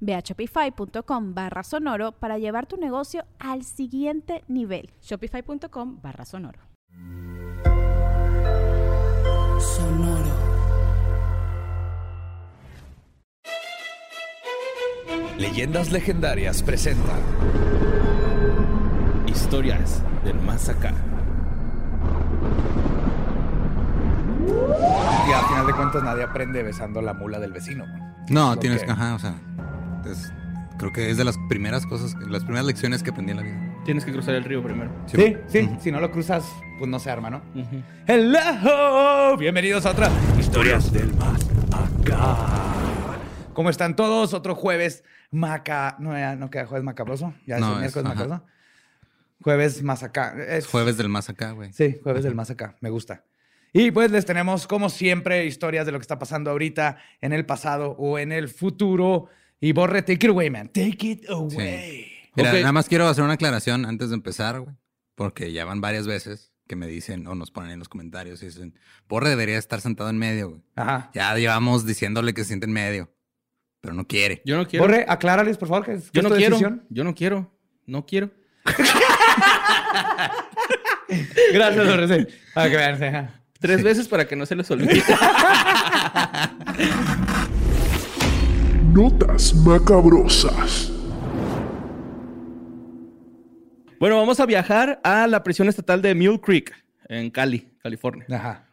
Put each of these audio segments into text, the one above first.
Ve a shopify.com barra sonoro para llevar tu negocio al siguiente nivel. Shopify.com barra sonoro. Sonoro. Leyendas Legendarias presenta Historias del más acá. Y al final de cuentas nadie aprende besando la mula del vecino. No, Lo tienes que, ajá, o sea, es- creo que es de las primeras cosas, las primeras lecciones que aprendí en la vida. Tienes que cruzar el río primero. Sí, sí, si no lo cruzas, pues no se arma, ¿no? Hello, bienvenidos a otra Historias del Más Acá. ¿Cómo están todos? Otro jueves maca... No, ya no queda jueves macabroso, ya es el es- miércoles macabroso. Jueves más acá. Es Jueves del más acá, güey. Sí, jueves del más acá, me gusta. Y pues les tenemos, como siempre, historias de lo que está pasando ahorita, en el pasado o en el futuro. Y Borre, take it away, man. Take it away. Mira, Ok. nada más quiero hacer una aclaración antes de empezar, güey. Porque ya van varias veces que me dicen o nos ponen en los comentarios y dicen, Borre debería estar sentado en medio, güey. Ajá. Ya llevamos diciéndole que se siente en medio, pero no quiere. Yo no quiero. Borre, aclárales, por favor, que es, que yo no quiero. decisión. Yo no quiero. No quiero. Gracias, Borre. sí. Para que vean. sí, ajá. Tres veces para que no se les olvide. Notas macabrosas. bueno, vamos a viajar a la prisión estatal de Mule Creek, en Cali, California. Ajá.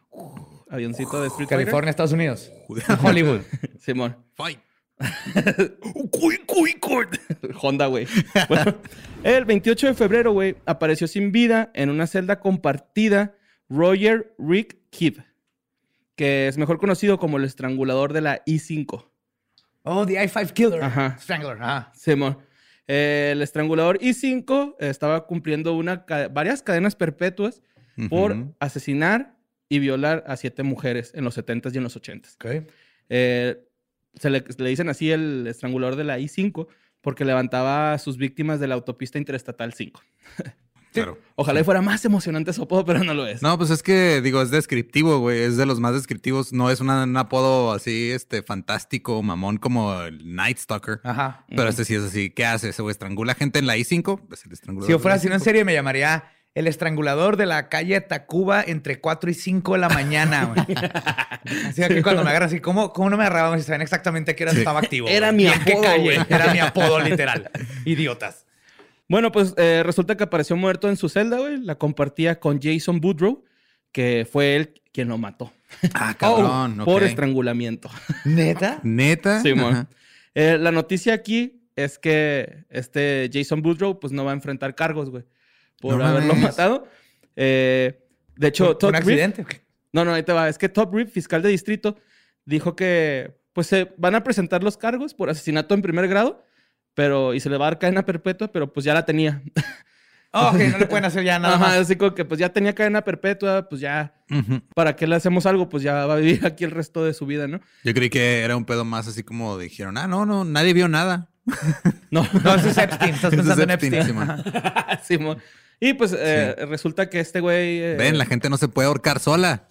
Avioncito de Street Fighter. California, Estados Unidos. Hollywood. Simón. Fight. Honda, güey. Bueno, el 28 de febrero, güey, apareció sin vida en una celda compartida Roger Rick Kidd, que es mejor conocido como el estrangulador de la I-5. Oh, the I-5 Killer. Ajá. Strangler. Ajá. Simón. Eh, el estrangulador I-5 estaba cumpliendo una ca- varias cadenas perpetuas por asesinar y violar a siete mujeres en los 70s y en los 80s. Ok. Eh, se le, le dicen así el estrangulador de la I-5 porque levantaba a sus víctimas de la autopista interestatal 5. Claro. Ojalá y fuera más emocionante su apodo, pero no lo es. No, pues es que, digo, es descriptivo, güey. Es de los más descriptivos. No es una- un apodo así, este, fantástico, mamón, como el Night Stalker. Ajá. Pero este sí es así. ¿Qué hace? ¿Se güey estrangula gente en la I-5? Pues el estrangulador. Si yo fuera así en I-5. serie, me llamaría el estrangulador de la calle Tacuba entre 4 y 5 de la mañana, güey. Así que cuando me agarran así, ¿cómo, cómo no me agarraban si saben exactamente qué hora estaba activo? Era güey? mi ¿Y en qué apodo, calle? güey. Era mi apodo, literal. Idiotas. Bueno, pues eh, resulta que apareció muerto en su celda, güey. La compartía con Jason Boudreau, que fue él quien lo mató Ah, cabrón. por ok. estrangulamiento. ¿Neta? Neta. Simón. Ajá. Eh, la noticia aquí es que este Jason Boudreau pues no va a enfrentar cargos, güey, por No haberlo mames. matado. Eh, de hecho, ¿Fue Todd un Reed- accidente? qué? No, no, ahí te va. Es que Todd Reed, fiscal de distrito, dijo que pues se van a presentar los cargos por asesinato en primer grado, pero y se le va a dar cadena perpetua, pero pues ya la tenía. Oh, ok, no le pueden hacer ya nada Ajá, más. así como que pues ya tenía cadena perpetua, pues ya. ¿para qué le hacemos algo? Pues ya va a vivir aquí el resto de su vida, ¿no? Yo creí que era un pedo más así como dijeron, ah, no, no, nadie vio nada. No, No, eso es Epstein. Estás Ese es pensando en Epstein. Simón. Y pues eh, resulta que este güey... eh, Ven, la gente no se puede ahorcar sola.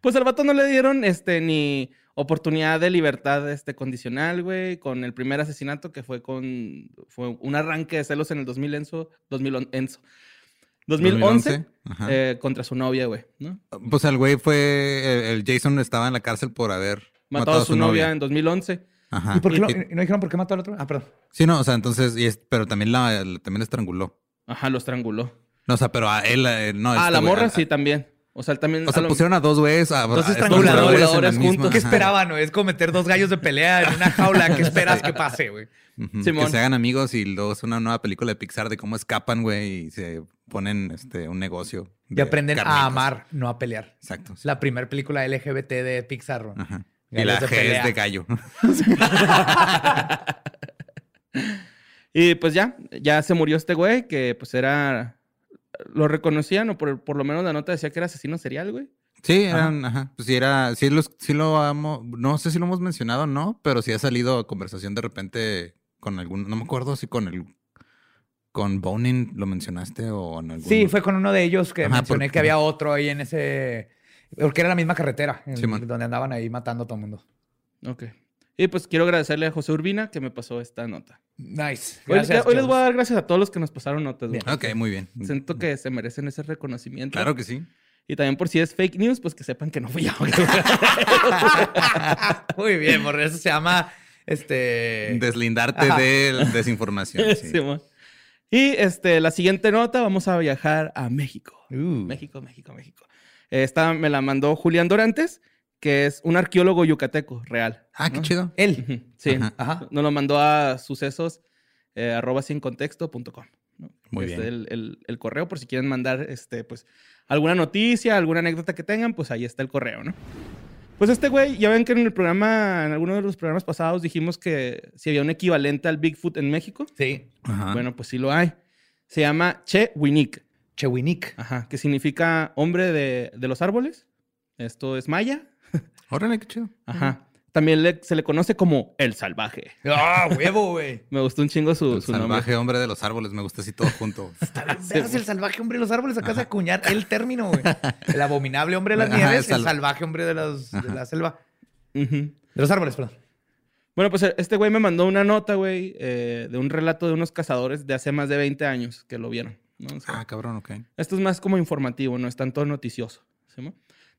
Pues al vato no le dieron este ni oportunidad de libertad este condicional, güey, con el primer asesinato que fue con fue un arranque de celos en el 2000 Enzo, 2000 Enzo. 2011, 2011, ajá. eh, contra su novia, güey, ¿no? Pues el güey fue, el, el Jason estaba en la cárcel por haber Matado a su, novia. en 2011. Ajá. ¿Y por qué lo- Y- y no dijeron por qué mató al otro? Ah, perdón. Sí, no, o sea, entonces, y es- pero también la, también la estranguló. Ajá, lo estranguló. No, o sea, pero a él, eh, no. ah, este la güey, morra a- sí también. O sea, también. O sea, a lo- pusieron a dos güeyes, a Dos estranguladores juntos. misma- ¿Qué esperaban, güey? Es como meter dos gallos de pelea en una jaula. ¿Qué esperas que pase, güey? Que se hagan amigos y luego es una nueva película de Pixar de cómo escapan, güey, y se ponen este, un negocio. Y de aprenden a amar, no a pelear. Exacto. La primera película LGBT de Pixar. güey. Ajá. Y la de G pelea. es de gallo. Y pues ya, ya se murió este güey que pues era. Lo reconocían, o por, por lo menos la nota decía que era asesino serial, güey. Sí, eran, ajá. Pues sí, era, sí, los, sí lo amo. No sé si lo hemos mencionado o no, pero sí ha salido a conversación de repente con algún, no me acuerdo si con el, con Bonin lo mencionaste o en algún. Sí, fue con uno de ellos que Ajá, mencioné porque- que había otro ahí en ese... Porque era la misma carretera, en- donde andaban ahí matando a todo el mundo. Ok. Y pues quiero agradecerle a José Urbina que me pasó esta nota. Nice. Hoy, Gracias, hoy les voy a dar gracias a todos los que nos pasaron notas. Bien. Ok, muy bien. Siento que se merecen ese reconocimiento. Claro que sí. Y también por si es fake news, pues que sepan que no fui yo. Muy bien, por eso se llama... Este... Deslindarte Ajá. de desinformación. sí. Simón. y este, la siguiente nota, vamos a viajar a México. Uh. México, México, México. Esta me la mandó Julián Dorantes, que es un arqueólogo yucateco real. Ah, qué ¿no? chido. Él. Sí, Ajá. Ajá. nos lo mandó a sucesos eh, arroba sin contexto.com. ¿no? Muy Es bien. El, el- el correo, por si quieren mandar este, pues, alguna noticia, alguna anécdota que tengan, pues ahí está el correo, ¿no? Pues este güey, ya ven que en el programa, en alguno de los programas pasados dijimos que si había un equivalente al Bigfoot en México. Sí. Ajá. Bueno, pues sí lo hay. Se llama Che Winik, Chewinik. ajá, que significa hombre de, de los árboles. Esto es maya. Órale, qué chido. Ajá. También le- se le conoce como el salvaje. ¡Ah, huevo, güey! Me gustó un chingo su, El su nombre. salvaje hombre de los árboles, me gusta así todo junto. Veas el salvaje hombre de los árboles. Acabas de acuñar el término, güey. El abominable hombre de las Ajá, nieves, el el sal- salvaje hombre de, la selva. De los árboles, perdón. Bueno, pues este güey me mandó una nota, güey, eh, de un relato de unos cazadores de hace más de 20 años que lo vieron. ¿no? O sea, Ah, cabrón, ok. Esto es más como informativo, no es tanto noticioso. ¿sí?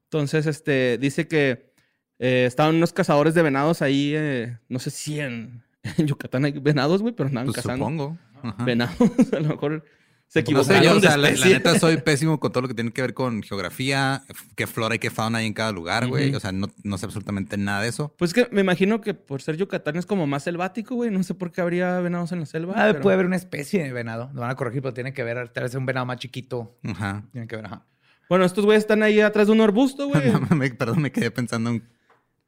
Entonces, este, dice que eh, estaban unos cazadores de venados ahí, eh, no sé si en, en Yucatán hay venados, güey, pero andaban Pues cazando supongo. Ajá. venados. A lo mejor se No sé, equivocaron yo, o de sea, la, neta soy pésimo con todo lo que tiene que ver con geografía, qué flora y qué fauna hay en cada lugar, güey. O sea, no, no sé absolutamente nada de eso. Pues que me imagino que por ser Yucatán es como más selvático, güey. No sé por qué habría venados en la selva. Ah, pero- Puede haber una especie de venado. Lo van a corregir, pero tiene que ver, tal vez un venado más chiquito. Ajá. Tiene que ver, ajá. Bueno, estos güeyes están ahí atrás de un arbusto, güey. No, perdón, me quedé pensando en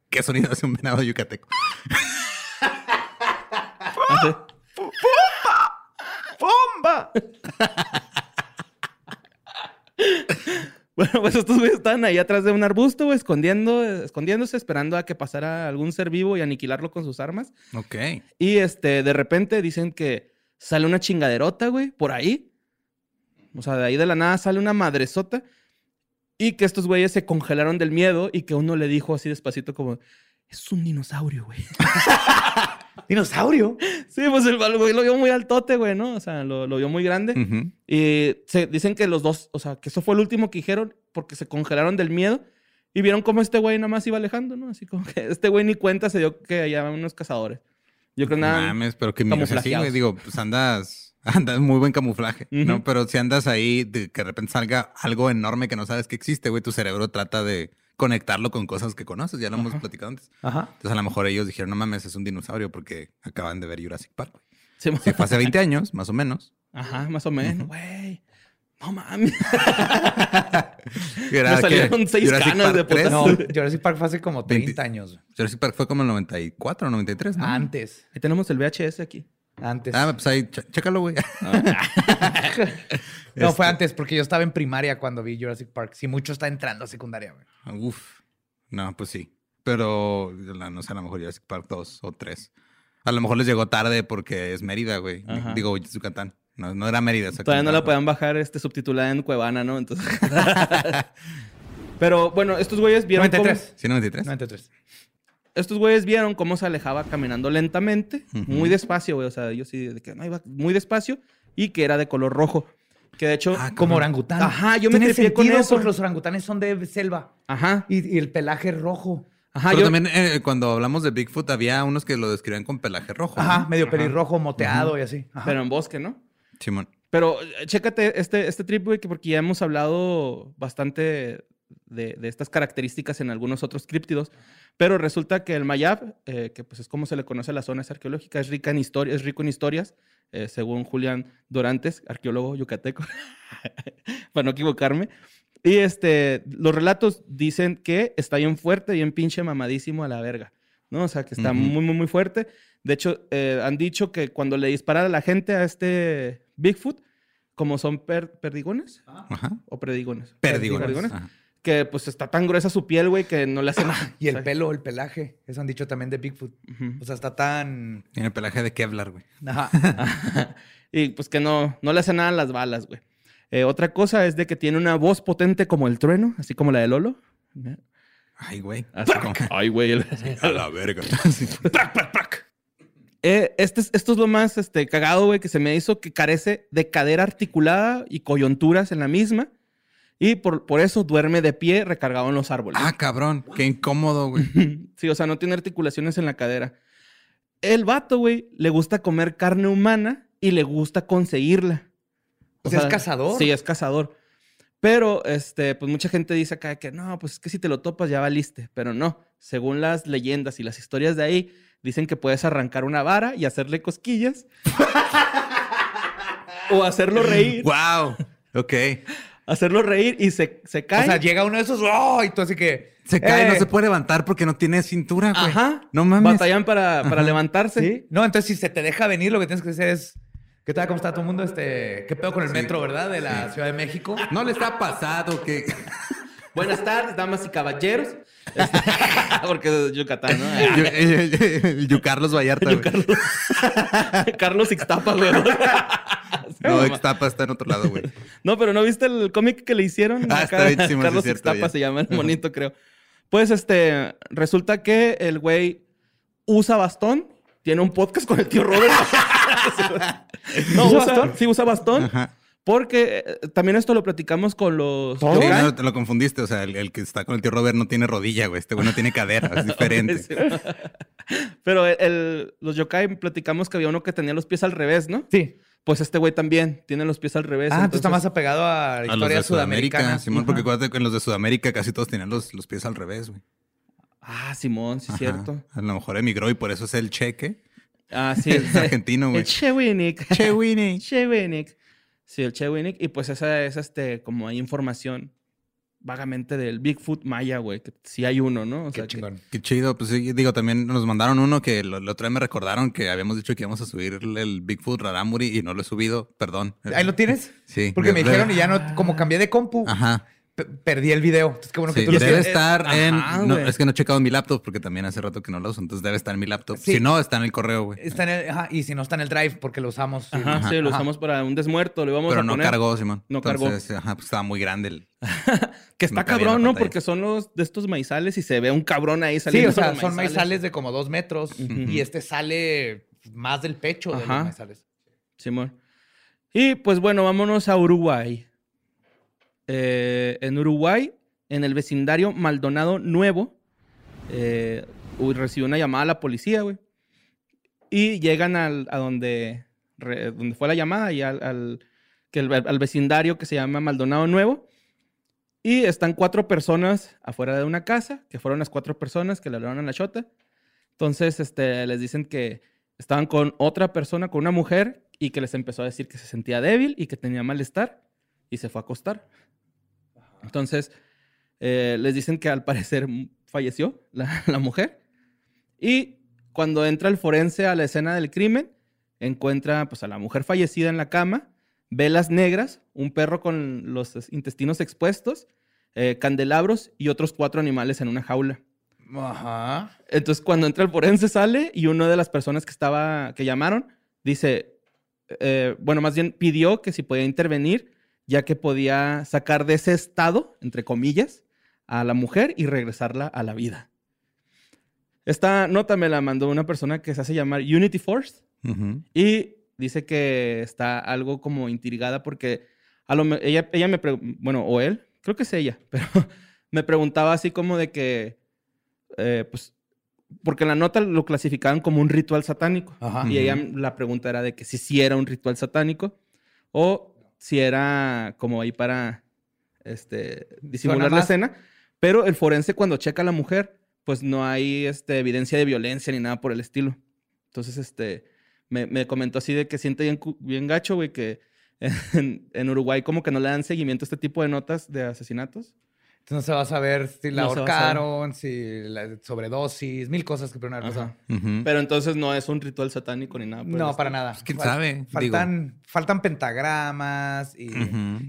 qué sonido hace un venado yucateco. Así. ¡Bomba! Bueno, pues estos güeyes estaban ahí atrás de un arbusto, güey, escondiendo, escondiéndose, esperando a que pasara algún ser vivo y aniquilarlo con sus armas. Ok. Y este, de repente dicen que sale una chingaderota, güey, por ahí. O sea, de ahí de la nada sale una madresota. Y que estos güeyes se congelaron del miedo y que uno le dijo así despacito como, es un dinosaurio, güey. ¿Dinosaurio? sí, pues el el güey lo vio muy altote, güey, ¿no? O sea, lo, lo vio muy grande. Y se dicen que los dos, o sea, que eso fue el último que dijeron porque se congelaron del miedo y vieron cómo este güey nada más iba alejando, ¿no? Así como que este güey ni cuenta se dio que allá unos cazadores. Yo creo nada. mames, pero que mira, o sea, sí, camuflajeados. güey, digo, pues andas, andas muy buen camuflaje, ¿no? Pero si andas ahí, de que de repente salga algo enorme que no sabes que existe, güey, tu cerebro trata de conectarlo con cosas que conoces, ya lo hemos platicado antes. Ajá. Entonces a lo mejor ellos dijeron, no mames, es un dinosaurio porque acaban de ver Jurassic Park. güey. Sí, Sí, fue hace 20 años, más o menos. Ajá, más o menos, güey. No mames. Era Me salieron que seis Jurassic canas Park de 3, putazo. No, Jurassic Park fue hace como 30 20. años. Jurassic Park fue como el 94 o 93, ¿no? Antes. Ahí tenemos el VHS aquí. Antes. Ah, pues ahí, ch- chécalo, güey. no, fue este- antes, porque yo estaba en primaria cuando vi Jurassic Park. Si mucho está entrando a secundaria, güey. Uf. No, pues sí. Pero no sé, a lo mejor Jurassic Park 2 o 3. A lo mejor les llegó tarde porque es Mérida, güey. Ajá. Digo, Yucatán. No, no era Mérida. Todavía no la pueden podían bajar este, subtitulada en Cuevana, ¿no? Entonces. Pero bueno, estos güeyes vieron. cómo- 93. ¿Sí, 93? 93. Estos güeyes vieron cómo se alejaba caminando lentamente, muy despacio, güey. O sea, yo sí, de que no iba muy despacio y que era de color rojo. Que de hecho. Ah, Como orangután. Ajá, yo me tripié con eso. porque los orangutanes son de selva Ajá. y, y el pelaje rojo. Ajá, Pero yo- también eh, cuando hablamos de Bigfoot había unos que lo describían con pelaje rojo. ¿no? Ajá, medio pelirrojo, moteado y así. Ajá. Pero en bosque, ¿no? Simón. Pero eh, chécate este, este trip, güey, que porque ya hemos hablado bastante de, de estas características en algunos otros críptidos. Pero resulta que el Mayab, eh, que pues es como se le conoce a la zona arqueológica, es rica en historia, es rico en historias, eh, según Julián Dorantes, arqueólogo yucateco, para no equivocarme. Y este, los relatos dicen que está bien fuerte, bien pinche mamadísimo a la verga, ¿no? O sea, que está muy, muy, muy fuerte. De hecho, eh, han dicho que cuando le dispara a la gente a este Bigfoot, como son per- perdigones Ajá. o predigones. Perdigones. Ajá. Que pues está tan gruesa su piel, güey, que no le hace nada. Y el pelo, el pelaje. Eso han dicho también de Bigfoot. ujú. O sea, está tan. Tiene pelaje de Kevlar, güey. Ajá. y pues que no, no le hace nada a las balas, güey. Eh, otra cosa es de que tiene una voz potente como el trueno, así como la de Lolo. Ay, güey. Como, ay, güey. el- A la verga. Eh, este es- esto es lo más este, cagado, güey, que se me hizo que carece de cadera articulada y coyunturas en la misma. Y por, por eso duerme de pie recargado en los árboles. Ah, cabrón. Qué incómodo, güey. Sí, o sea, no tiene articulaciones en la cadera. El vato, güey, le gusta comer carne humana y le gusta conseguirla. O sea, ¿es cazador? Sí, es cazador. Pero, este, pues mucha gente dice acá que no, pues es que si te lo topas ya valiste. Pero no, según las leyendas y las historias de ahí, dicen que puedes arrancar una vara y hacerle cosquillas. o hacerlo reír. wow. Ok. Hacerlo reír y se, se cae. O sea, llega uno de esos. ¡Oh! Y tú así que. Se cae, eh, no se puede levantar porque no tiene cintura, güey. Ajá. No mames. Batallan para, para levantarse. ¿Sí? No, entonces si se te deja venir, lo que tienes que hacer es. ¿Qué tal? ¿Cómo está todo el mundo? Este, ¿Qué pedo con el metro, verdad? De la Ciudad de México. No le está pasado que. Buenas tardes, damas y caballeros. Este, porque es Yucatán, ¿no? Yo- eh, Yo Carlos Vallarta, güey. Carlos Ixtapa, güey. No, Ixtapa está en otro lado, güey. No, pero ¿no viste el cómic que le hicieron? Ah, está sí, Carlos es cierto, Ixtapa ya. se llama, el bonito, creo. Pues, este, resulta que el güey usa bastón, tiene un podcast con el tío Robert. no, ¿Usa usa, bastón? Sí, usa bastón. Ajá. Porque eh, también esto lo platicamos con los... ¿Todo? Sí, no, te lo confundiste. O sea, el, el que está con el tío Robert no tiene rodilla, güey. Este güey no tiene cadera. Es diferente. Sí. Pero el- el- los yokai platicamos que había uno que tenía los pies al revés, ¿no? Sí. Pues este güey también tiene los pies al revés. Ah, tú estás más entonces- apegado a la A los historia de sudamericana. Sudamérica, Simón, Ajá. porque acuérdate que en los de Sudamérica casi todos tenían los, los pies al revés, güey. Ah, Simón, sí, es Ajá. cierto. A lo mejor emigró y por eso es el cheque. Ah, sí. Es argentino, güey. El Chewinik. Che, Winnie. Chewinik. Sí, el Chewinik. Y pues esa es, este, como hay información vagamente del Bigfoot maya, güey. Que sí hay uno, ¿no? O Qué sea, que-. Qué chido. Pues sí, digo, también nos mandaron uno que lo, la otra vez me recordaron que habíamos dicho que íbamos a subir el Bigfoot Raramuri y no lo he subido. Perdón. ¿Ahí lo tienes? Sí. Porque me dijeron y ya no, como cambié de compu, Ajá. Pe- perdí el video. Entonces, qué bueno que Sí, tú lo debe estar en. Ajá, no, güey. es que no he checado mi laptop porque también hace rato que no lo uso. Entonces debe estar en mi laptop. Sí. Si no, está en el correo, güey. Está en el, ajá, y si no está en el drive, porque lo usamos. Ajá, Ajá, sí, lo ajá. usamos para un desmuerto. Le vamos Pero a no poner. cargó, Simón. No cargó. Entonces, Ajá, pues estaba muy grande el. Que está No cabrón, ¿no? Porque son los de estos maizales y se ve un cabrón ahí Sí, saliendo. o sea, son maizales de como dos metros y este sale más del pecho de los maizales. Simón. Y pues bueno, vámonos a Uruguay. Eh, en Uruguay, en el vecindario Maldonado Nuevo, eh, recibió una llamada a la policía, güey. Y llegan al, a donde, re- donde fue la llamada y al, al- que el- al vecindario que se llama Maldonado Nuevo. Y están cuatro personas afuera de una casa, que fueron las cuatro personas que le hablaron a la chota. Entonces, este, les dicen que estaban con otra persona, con una mujer, y que les empezó a decir que se sentía débil y que tenía malestar, y se fue a acostar. Entonces, eh, les dicen que al parecer falleció la, la mujer. Y cuando entra el forense a la escena del crimen, encuentra pues, a la mujer fallecida en la cama, velas negras, un perro con los es- intestinos expuestos, eh, candelabros y otros cuatro animales en una jaula. Ajá. Entonces, cuando entra el forense, sale y una de las personas que estaba, que llamaron, dice, eh, bueno, más bien pidió que si podía intervenir, ya que podía sacar de ese estado, entre comillas, a la mujer y regresarla a la vida. Esta nota me la mandó una persona que se hace llamar Unity Force y dice que está algo como intrigada porque a lo, me- ella, ella me bueno, o él, creo que es ella, pero me preguntaba así como de que, eh, pues, porque en la nota lo clasificaban como un ritual satánico. Ajá. Y ella, la pregunta era de que si sí era un ritual satánico, o si era como ahí para este, disimular la escena. Pero el forense cuando checa a la mujer, pues no hay este, evidencia de violencia ni nada por el estilo. Entonces, este, me, me comentó así de que siente bien, bien gacho, güey, que en, en Uruguay como que no le dan seguimiento a este tipo de notas de asesinatos. Entonces no se va a saber si la No ahorcaron, si la sobredosis, mil cosas que pudieron haber pasado. Pero entonces no es un ritual satánico ni nada. No, para nada. Pues, quién Fal- sabe, Faltan, faltan pentagramas y,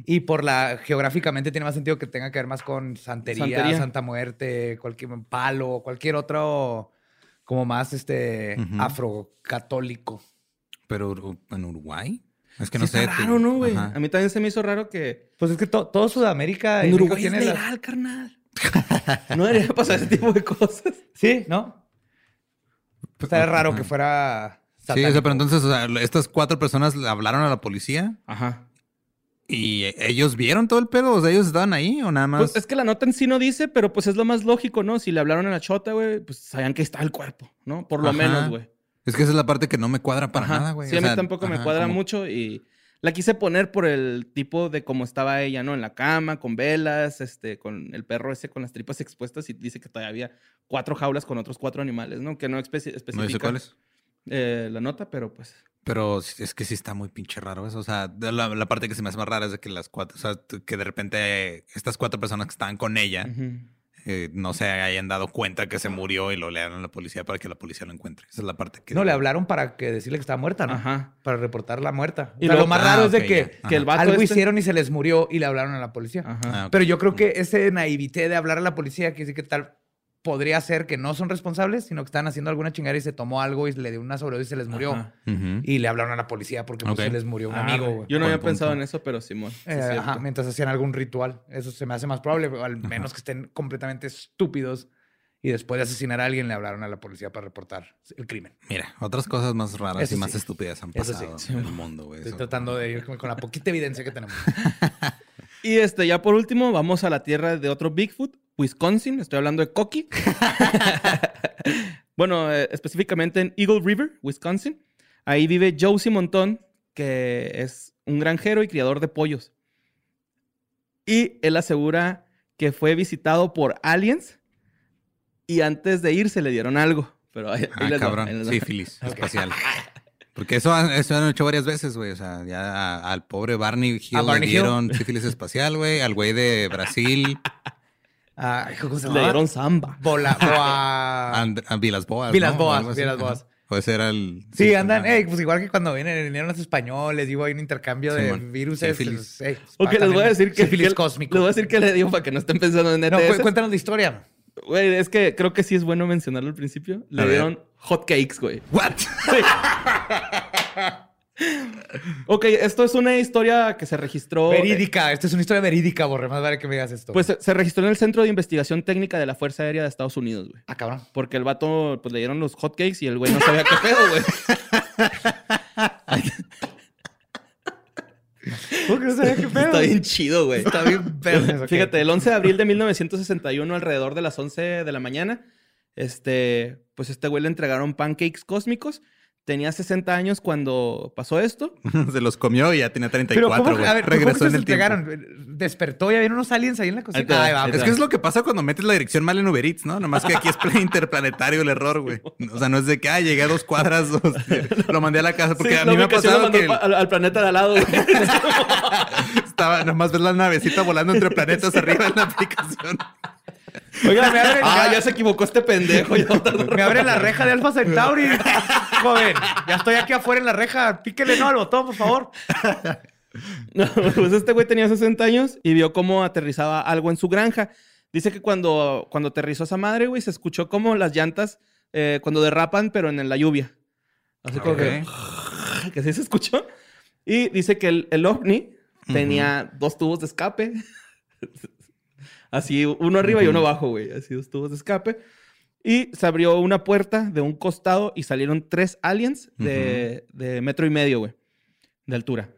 y por la geográficamente tiene más sentido que tenga que ver más con santería, Santería. Santa Muerte, cualquier palo, cualquier otro como más este afrocatólico. Pero en Uruguay. Es que Sí no está sé. raro, te- ¿no, güey? Ajá. A mí también se me hizo raro que... Pues es que to- todo Sudamérica y En Uruguay es tiene las- legal, carnal. No debería pasar ese tipo de cosas. Sí, ¿no? Estaría raro que fuera Sí, o sea, satánico. pero entonces, o sea, estas cuatro personas le hablaron a la policía Ajá. y ellos vieron todo el pedo. O sea, ellos estaban ahí o nada más. Pues es que la nota en sí no dice, pero pues es lo más lógico, ¿no? Si le hablaron a la chota, güey, pues sabían que está el cuerpo, ¿no? Por lo Ajá. menos, güey. Es que esa es la parte que no me cuadra para Ajá. nada, güey. Sí, O a mí sea, tampoco me cuadra mucho y la quise poner por el tipo de cómo estaba ella, ¿no? En la cama, con velas, este, con el perro ese con las tripas expuestas y dice que todavía había cuatro jaulas con otros cuatro animales, ¿no? Que no especi- especifica No sé cuáles. eh, la nota, pero pues... Pero es que sí está muy pinche raro eso. O sea, la, la parte que se me hace más rara es de que las cuatro, o sea, que de repente estas cuatro personas que estaban con ella ujú. Eh, no se hayan dado cuenta que se murió y lo le a la policía para que la policía lo encuentre. Esa es la parte que. No, le hablaron para que decirle que estaba muerta, ¿no? Ajá. Para reportar la muerta. Y Y lo luego- más Ah, raro es de ok, que, el vato algo este- hicieron y se les murió y le hablaron a la policía. Ajá. Ah. Pero yo creo que ese naivité de hablar a la policía, que dice que tal podría ser que no son responsables, sino que están haciendo alguna chingada y se tomó algo y le dio una sobredosis y se les murió. Y le hablaron a la policía porque pues, Ok. se les murió un Ah, amigo. Yo no había pensado punto. en eso, pero Simón. sí Eh, ajá, mientras hacían algún ritual. Eso se me hace más probable, al menos que estén completamente estúpidos y después de asesinar a alguien le hablaron a la policía para reportar el crimen. Mira, otras cosas más raras Eso y más sí. estúpidas han sí. pasado en el mundo, güey. Estoy Eso- tratando de ir con con la poquita evidencia que tenemos. Y este, ya por último, vamos a la tierra de otro Bigfoot, Wisconsin. Estoy hablando de Coqui. bueno, eh, específicamente en Eagle River, Wisconsin. Ahí vive Josie Montón, que es un granjero y criador de pollos. Y él asegura que fue visitado por aliens y antes de irse le dieron algo. Pero ahí, ahí Ah, les cabrón. les. Sífilis espacial. Porque eso, han- eso han hecho varias veces, güey. O sea, ya al pobre Barney Hill ¿A Barney le Hill? dieron sífilis espacial, güey. Al güey de Brasil, Ah, ¿cómo se Le dieron samba. Bola, boa... And- a Vilas Boas. Vilas ¿no? Boas. Vilas. Boas. Ese era el... Sí, andan, pues igual que cuando vienen, vinieron los españoles, digo, hay un intercambio de virus. Sífilis. Ok, les voy a decir que... Sífilis cosmico. Les voy a decir que le dio para que no estén pensando en No, ETS. cu- cuéntanos la historia. Güey, es que creo que sí es bueno mencionarlo al principio. Le A ver. dieron hot cakes, güey. ¿What? Ok, esto es una historia que se registró. Verídica, esta es una historia verídica, Borre, más vale que me digas esto. Pues se, se registró en el Centro de Investigación Técnica de la Fuerza Aérea de Estados Unidos, güey. ah, cabrón. Porque el vato, pues le dieron los hot cakes y el güey no sabía qué pedo, güey. ¿Cómo que no sabía qué pedo? Está bien chido, güey. Está bien ok. Fíjate, el 11 de abril de 1961, alrededor de las 11 de la mañana, este, pues este güey le entregaron pancakes cósmicos. Tenía 60 años cuando pasó esto. Se los comió y ya tenía Pero 34, ¿cómo, güey. a ver, ¿cómo Regresó que en el tiempo. Despertó y había unos aliens ahí en la cocina. va, Es que es lo que pasa cuando metes la dirección mal en Uber Eats, ¿no? Nomás que aquí es interplanetario el error, güey. O sea, no es de que, ah, llegué a dos cuadras, sea, lo mandé a la casa. Porque Sí, a la mí me ha pasado mandó que pa- al, al planeta de al lado, estaba, nomás ves la navecita volando entre planetas arriba en la aplicación. Oiga, me abren, ah, ya se equivocó este pendejo. me abren la reja de Alpha Centauri. Joven, ya estoy aquí afuera en la reja. Píquele no al botón, por favor. No, pues este güey tenía 60 años y vio cómo aterrizaba algo en su granja. Dice que cuando, cuando aterrizó esa madre, güey, se escuchó como las llantas eh, cuando derrapan, pero en la lluvia. Así como que, que sí se escuchó. Y dice que el, el ovni tenía dos tubos de escape. Así, uno arriba y uno abajo, güey. Así, dos tubos de escape. Y se abrió una puerta de un costado y salieron tres aliens de, de metro y medio, güey, de altura.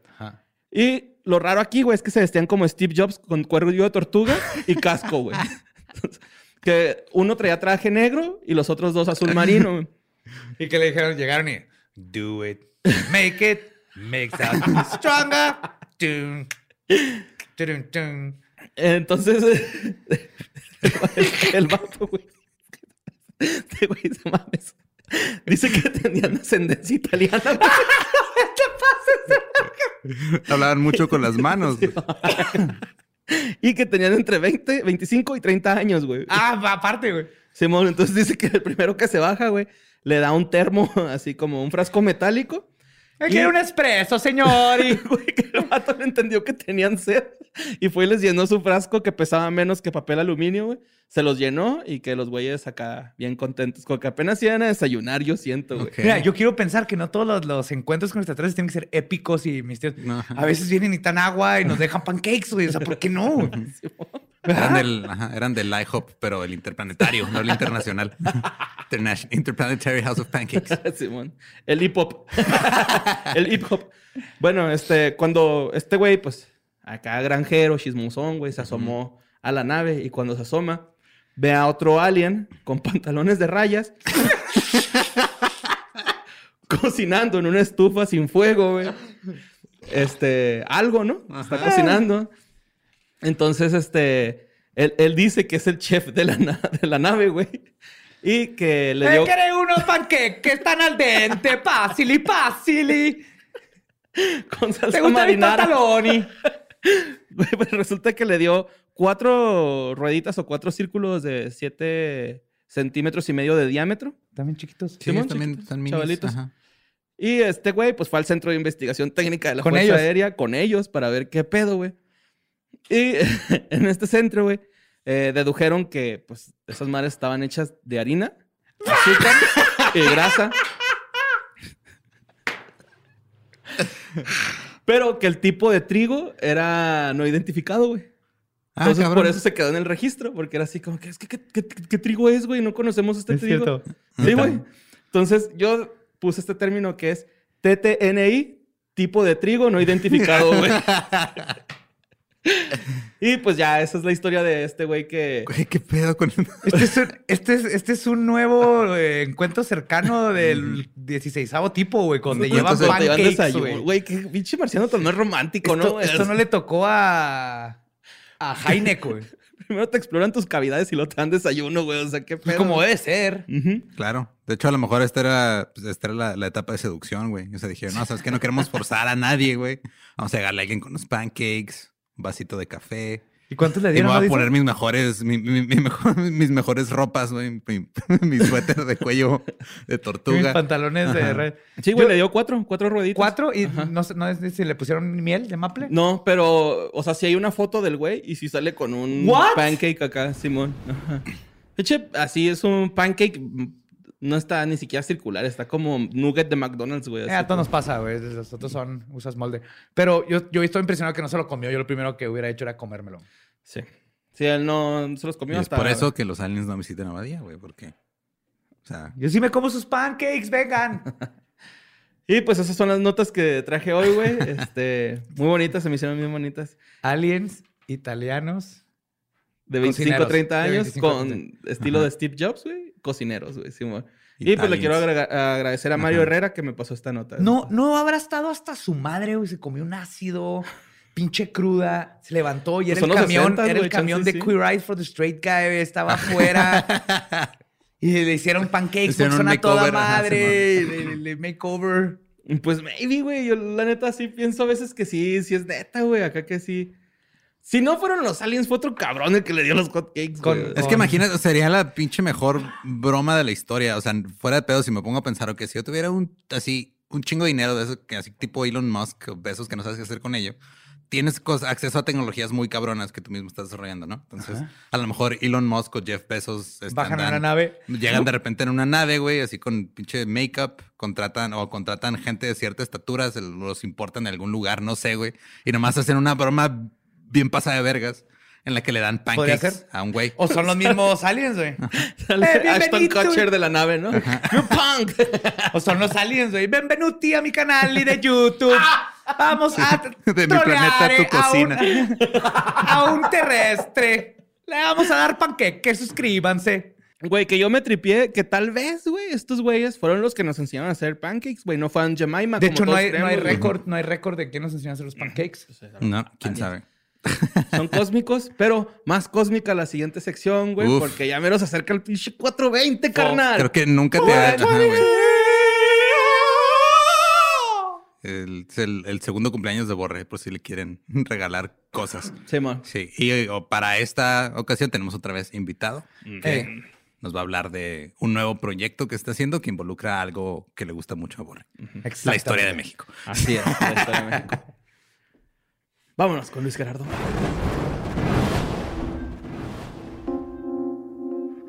Y lo raro aquí, güey, es que se vestían como Steve Jobs con cuello de tortuga y casco, güey. Que uno traía traje negro y los otros dos azul marino. Y que le dijeron, llegaron y... Do it. Make it. makes us stronger. Dun, dun, dun. Entonces, el, vato, güey. Este güey, no mames. Dice que tenían ascendencia italiana. güey. Hablaban mucho con las manos. Y que tenían entre 20, 25 y 30 años, güey. Ah, aparte, güey. Simón, entonces dice que el primero que se baja, güey, le da un termo, así como un frasco metálico. Me quiere un espresso, señor. Y... Güey, el vato no entendió que tenían sed. Y fue y les llenó su frasco que pesaba menos que papel aluminio, güey. Se los llenó y que los güeyes acá bien contentos. Como que apenas iban a desayunar, yo siento, güey. Mira, yo quiero pensar que no todos los, los encuentros con extraterrestres tienen que ser épicos y misteriosos. No. A veces vienen y tan agua y nos dejan pancakes, güey. O sea, ¿por qué no? Eran del, ajá, eran del IHOP, pero el interplanetario, no el internacional. Interna- Interplanetary House of Pancakes. Simón. El hip hop. el hip hop. Bueno, este, cuando este güey, pues, acá granjero, chismosón, güey, se asomó a la nave y cuando se asoma, ve a otro alien con pantalones de rayas. cocinando en una estufa sin fuego, güey. Este, algo, ¿no? Está cocinando. Entonces, este, él, él dice que es el chef de la, de la nave, güey. Y que le Me dio... quiere unos pancakes tan al dente. Pásili, pásili. con salsa ¿Te gusta mi marinara. pantaloni? Güey, pues resulta que le dio cuatro rueditas o cuatro círculos de siete centímetros y medio de diámetro. También chiquitos. Sí, Simón, también chiquitos, están minis. chavalitos. Ajá. Y este güey, pues fue al centro de investigación técnica de la Con Fuerza ellos. Aérea con ellos para ver qué pedo, güey. Y en este centro, güey, eh, dedujeron que, pues, esas madres estaban hechas de harina, azúcar y grasa. Pero que el tipo de trigo era no identificado, güey. Ah, Entonces, por eso se quedó en el registro, porque era así como que, es que, ¿qué, qué- qué trigo es, güey? No conocemos este Es trigo. cierto. Sí, güey. Entonces, yo puse este término que es TTNI, tipo de trigo no identificado, güey. y pues ya, esa es la historia de este güey que... Güey, qué pedo con Este es un, este es, este es un nuevo eh, encuentro cercano del 16 tipo, güey, donde llevan pancakes, desayuno. güey. Güey, qué pinche marciano tan no es romántico, Esto, ¿no? esto no le tocó a, a Heineck, güey. Primero te exploran tus cavidades y luego te dan desayuno, güey. O sea, qué pedo. Como debe ser. Claro. De hecho, a lo mejor esta era, pues, esta era la, la etapa de seducción, güey. O sea, dijeron, no, sabes que no queremos forzar a nadie, güey. Vamos a llegarle a alguien con unos pancakes, un vasito de café. ¿Y cuántos le Y me dieron? voy a poner mis mejores, mi- mi- mi mejor- mis mejores ropas, güey. Mi, mi suéter de cuello de Mis tortuga. pantalones de red. Sí, güey, Yo- le dio cuatro, cuatro rueditas. Cuatro y Ajá. no, sé- no es si le pusieron miel de maple. No, pero, o sea, si hay una foto del güey y si sale con un What? pancake acá, Simón. Ajá. Eche, así es un pancake, no está ni siquiera circular, está como nugget de McDonald's, güey. Eh, a todos nos pasa, güey. Los otros son, usas molde. Pero yo, yo estoy impresionado que no se lo comió. Yo lo primero que hubiera hecho era comérmelo. Sí. Sí, él no se los Y comió es hasta... por eso que los aliens no visiten a Badía, güey, porque. O sea, Yo sí me como sus pancakes, vengan. Y pues esas son las notas que traje hoy, güey. Este, muy bonitas, se me hicieron bien bonitas. Aliens italianos. De 25 a Cocineros, 30 de años 25 a con 30. estilo Ajá. de Steve Jobs, güey. Cocineros, güey. Simón. Y pues le quiero agradecer a Mario Ajá. Herrera que me pasó esta nota. No, no habrá estado hasta su madre, güey. Se comió un ácido, pinche cruda. Se levantó y Pues era el camión, 60s, era el camión chance de sí. Queer Eyes for the Straight Guy, Estaba afuera. y le hicieron pancakes Hicieron porque un son a toda madre. le, le- le makeover. Pues maybe, güey. Yo la neta sí pienso a veces que sí, sí es neta, güey. Acá que sí. Si no fueron los aliens, fue otro cabrón el que le dio los hotcakes, Con- güey. Es que imagínate, sería la pinche mejor broma de la historia. O sea, fuera de pedo, si me pongo a pensar, que si yo tuviera un así, un chingo de dinero de eso, que así tipo Elon Musk, o besos que no sabes qué hacer con ello, tienes acceso a tecnologías muy cabronas que tú mismo estás desarrollando, ¿no? Entonces, a lo mejor Elon Musk o Jeff Bezos están Bajan a dan- una nave. Llegan de repente en una nave, güey, así con pinche make-up, contratan o contratan gente de cierta estatura, se los importan en algún lugar, no sé, güey, y nomás hacen una broma bien pasada de vergas en la que le dan ¿Podría pancakes a un güey. O son los mismos aliens, güey. Eh, Ashton. Kutcher de la nave, ¿no? You punk. O son los aliens, güey. Benvenuti a mi canal y de YouTube. Vamos a De mi planeta a tu eh, a un- cocina. A un, terrestre. Le vamos a dar panqueque, suscríbanse. Güey, que yo me tripié que tal vez, güey, estos güeyes fueron los que nos enseñaron a hacer pancakes, güey. No fueron Jemima. De como hecho, no hay, no hay récord, no hay récord de quién nos enseñó a hacer los pancakes. No, quién sabe. Son cósmicos, pero más cósmica la siguiente sección, güey, Uf. porque ya menos se acerca el pinche 420, carnal. Creo que nunca te ha... Güey. El, es el, el segundo cumpleaños de Borre, por si le quieren regalar cosas. Simón. Sí, y eh, o para esta ocasión tenemos otra vez invitado. Mm. que nos va a hablar de un nuevo proyecto que está haciendo que involucra algo que le gusta mucho a Borre. La historia de México. Así es, la historia de México. Vámonos con Luis Gerardo.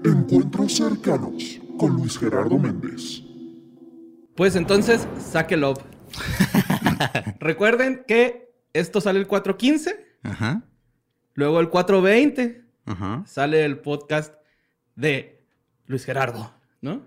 Encuentros cercanos con Luis Gerardo Méndez. Pues entonces, sáquelo. Recuerden que esto sale el 415, Ajá. luego el 420 Ajá. sale el podcast de Luis Gerardo, ¿no?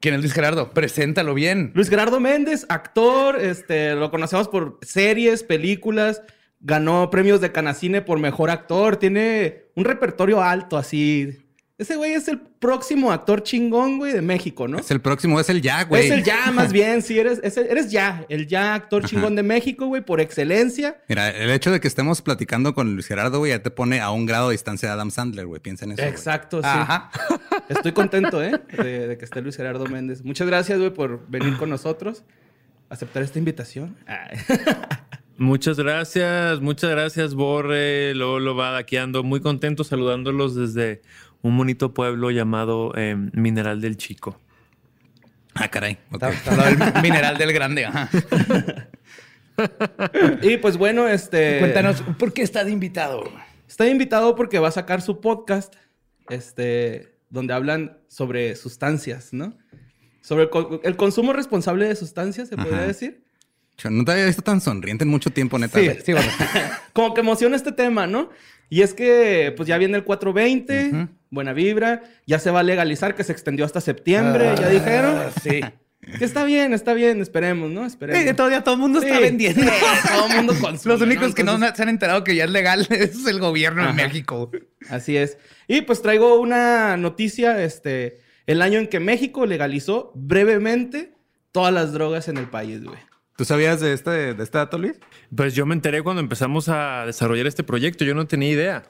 ¿Quién es Luis Gerardo? Preséntalo bien. Luis Gerardo Méndez, actor, este, lo conocemos por series, películas, ganó premios de Canacine por mejor actor, tiene un repertorio alto así. Ese güey es el próximo actor chingón, güey, de México, ¿no? Es el próximo, es el ya, güey. Es el ya, más bien, sí, eres, es el- eres ya, el ya actor chingón de México, güey, por excelencia. Mira, el hecho de que estemos platicando con Luis Gerardo, güey, ya te pone a un grado de distancia de Adam Sandler, güey. Piensa en eso. güey. Exacto, sí. Ajá. Estoy contento, ¿eh? De, de que esté Luis Gerardo Méndez. Muchas gracias, güey, por venir con nosotros, aceptar esta invitación. Ay. Muchas gracias, muchas gracias, Borre, Lolo, Bada, aquí ando muy contento saludándolos desde un bonito pueblo llamado eh, Mineral del Chico. Ah, caray. Está, está mineral del grande. Ajá. Y pues bueno, este. Cuéntanos, ¿por qué está de invitado? Está invitado porque va a sacar su podcast, este, donde hablan sobre sustancias, ¿no? Sobre el, co- el consumo responsable de sustancias, se podría Ajá. decir. Yo no te había visto tan sonriente en mucho tiempo, neta. Sí. Sí, bueno. Como que emociona este tema, ¿no? Y es que, pues ya viene el 420, buena vibra, ya se va a legalizar, que se extendió hasta septiembre, ya dijeron. Ah, Sí. Que está bien, está bien, esperemos, ¿no? Esperemos. Eh, todavía todo el mundo está Sí. vendiendo. Sí, todo el mundo consume, Los únicos ¿no? que no se han enterado que ya es legal es el gobierno de Ajá. México. Así es. Y pues traigo una noticia, este, el año en que México legalizó brevemente todas las drogas en el país, güey. ¿Tú sabías de este, de este dato, Luis? Pues yo me enteré cuando empezamos a desarrollar este proyecto, yo no tenía idea.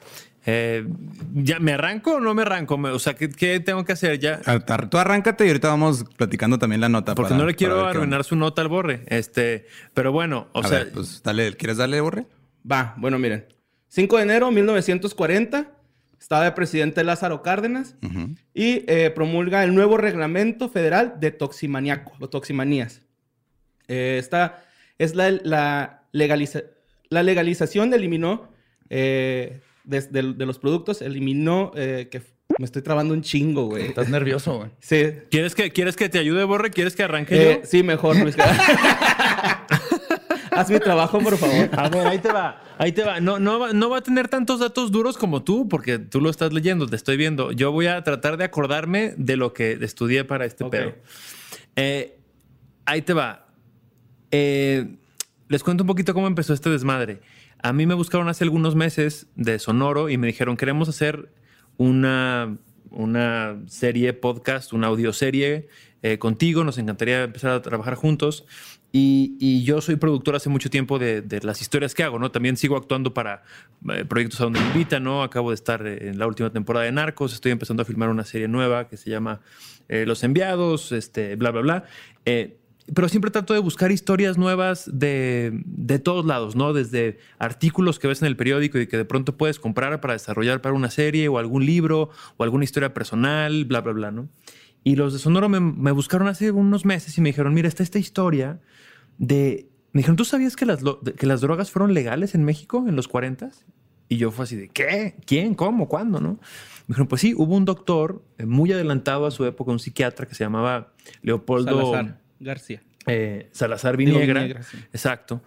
Eh, ¿Ya me arranco o no me arranco? O sea, ¿qué, qué tengo que hacer ya? Tú arráncate y ahorita vamos platicando también la nota. Porque para- no le quiero arruinar su nota al Borre. Este, pero bueno, o a sea, ver, pues dale, ¿quieres darle, Borre? Va, bueno, miren. 5 de enero de 1940, estaba de presidente Lázaro Cárdenas Ujú. y eh, promulga el nuevo reglamento federal de toximaniaco o toximanías. Eh, esta es la, la, legaliza- la legalización eliminó eh, de, de- de los productos, eliminó eh, que me estoy trabando un chingo, güey. Estás nervioso, güey. Sí, ¿quieres que, ¿quieres que te ayude, Borre? ¿Quieres que arranque eh, yo? sí, mejor, Luis. Haz mi trabajo, por favor. A ver, ahí te va, ahí te va. No, no, va. no va a tener tantos datos duros como tú, porque tú lo estás leyendo, te estoy viendo. Yo voy a tratar de acordarme de lo que estudié para este pedo. Eh, ahí te va. Eh, les cuento un poquito cómo empezó este desmadre. A mí me buscaron hace algunos meses de Sonoro y me dijeron, queremos hacer una, una serie, podcast, una audioserie eh, contigo, nos encantaría empezar a trabajar juntos. Y, yo soy productor hace mucho tiempo de, las historias que hago, ¿no? También sigo actuando para eh, proyectos a donde me invitan, ¿no? Acabo de estar en la última temporada de Narcos, estoy empezando a filmar una serie nueva que se llama eh, Los Enviados, este, bla, bla, bla. Pero siempre trato de buscar historias nuevas de, de todos lados, ¿no? Desde artículos que ves en el periódico y que de pronto puedes comprar para desarrollar para una serie o algún libro o alguna historia personal, bla, bla, bla, ¿no? Y los de Sonoro me, buscaron hace unos meses y me dijeron, mira, está esta historia de... Me dijeron, ¿tú sabías que las, que las drogas fueron legales en México en los 40? Y yo fue así de, ¿qué? ¿Quién? ¿Cómo? ¿Cuándo? ¿No? Me dijeron, pues sí, hubo un doctor eh, muy adelantado a su época, un psiquiatra que se llamaba Leopoldo García. eh, Salazar Viniegra. Viniegra, sí. Exacto.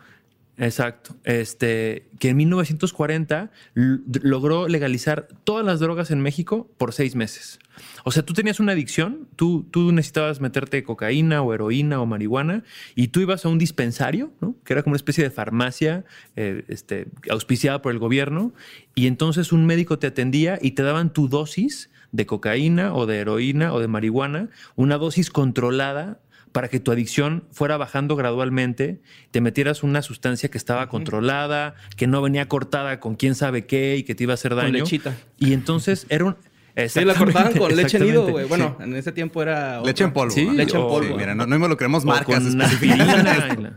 Exacto. Este, que en 1940 l- logró legalizar todas las drogas en México por seis meses. O sea, tú tenías una adicción, tú, tú necesitabas meterte cocaína o heroína o marihuana y tú ibas a un dispensario, ¿no? que era como una especie de farmacia eh, este, auspiciada por el gobierno, y entonces un médico te atendía y te daban tu dosis de cocaína o de heroína o de marihuana, una dosis controlada para que tu adicción fuera bajando gradualmente, te metieras una sustancia que estaba controlada, que no venía cortada con quién sabe qué y que te iba a hacer daño. lechita. Y entonces era un... Sí, la cortaban con leche nido, güey. Bueno, en ese tiempo era... Leche en polvo. Sí, ¿no? leche en polvo. Sí, mira, no, no involucremos marcas con específicas.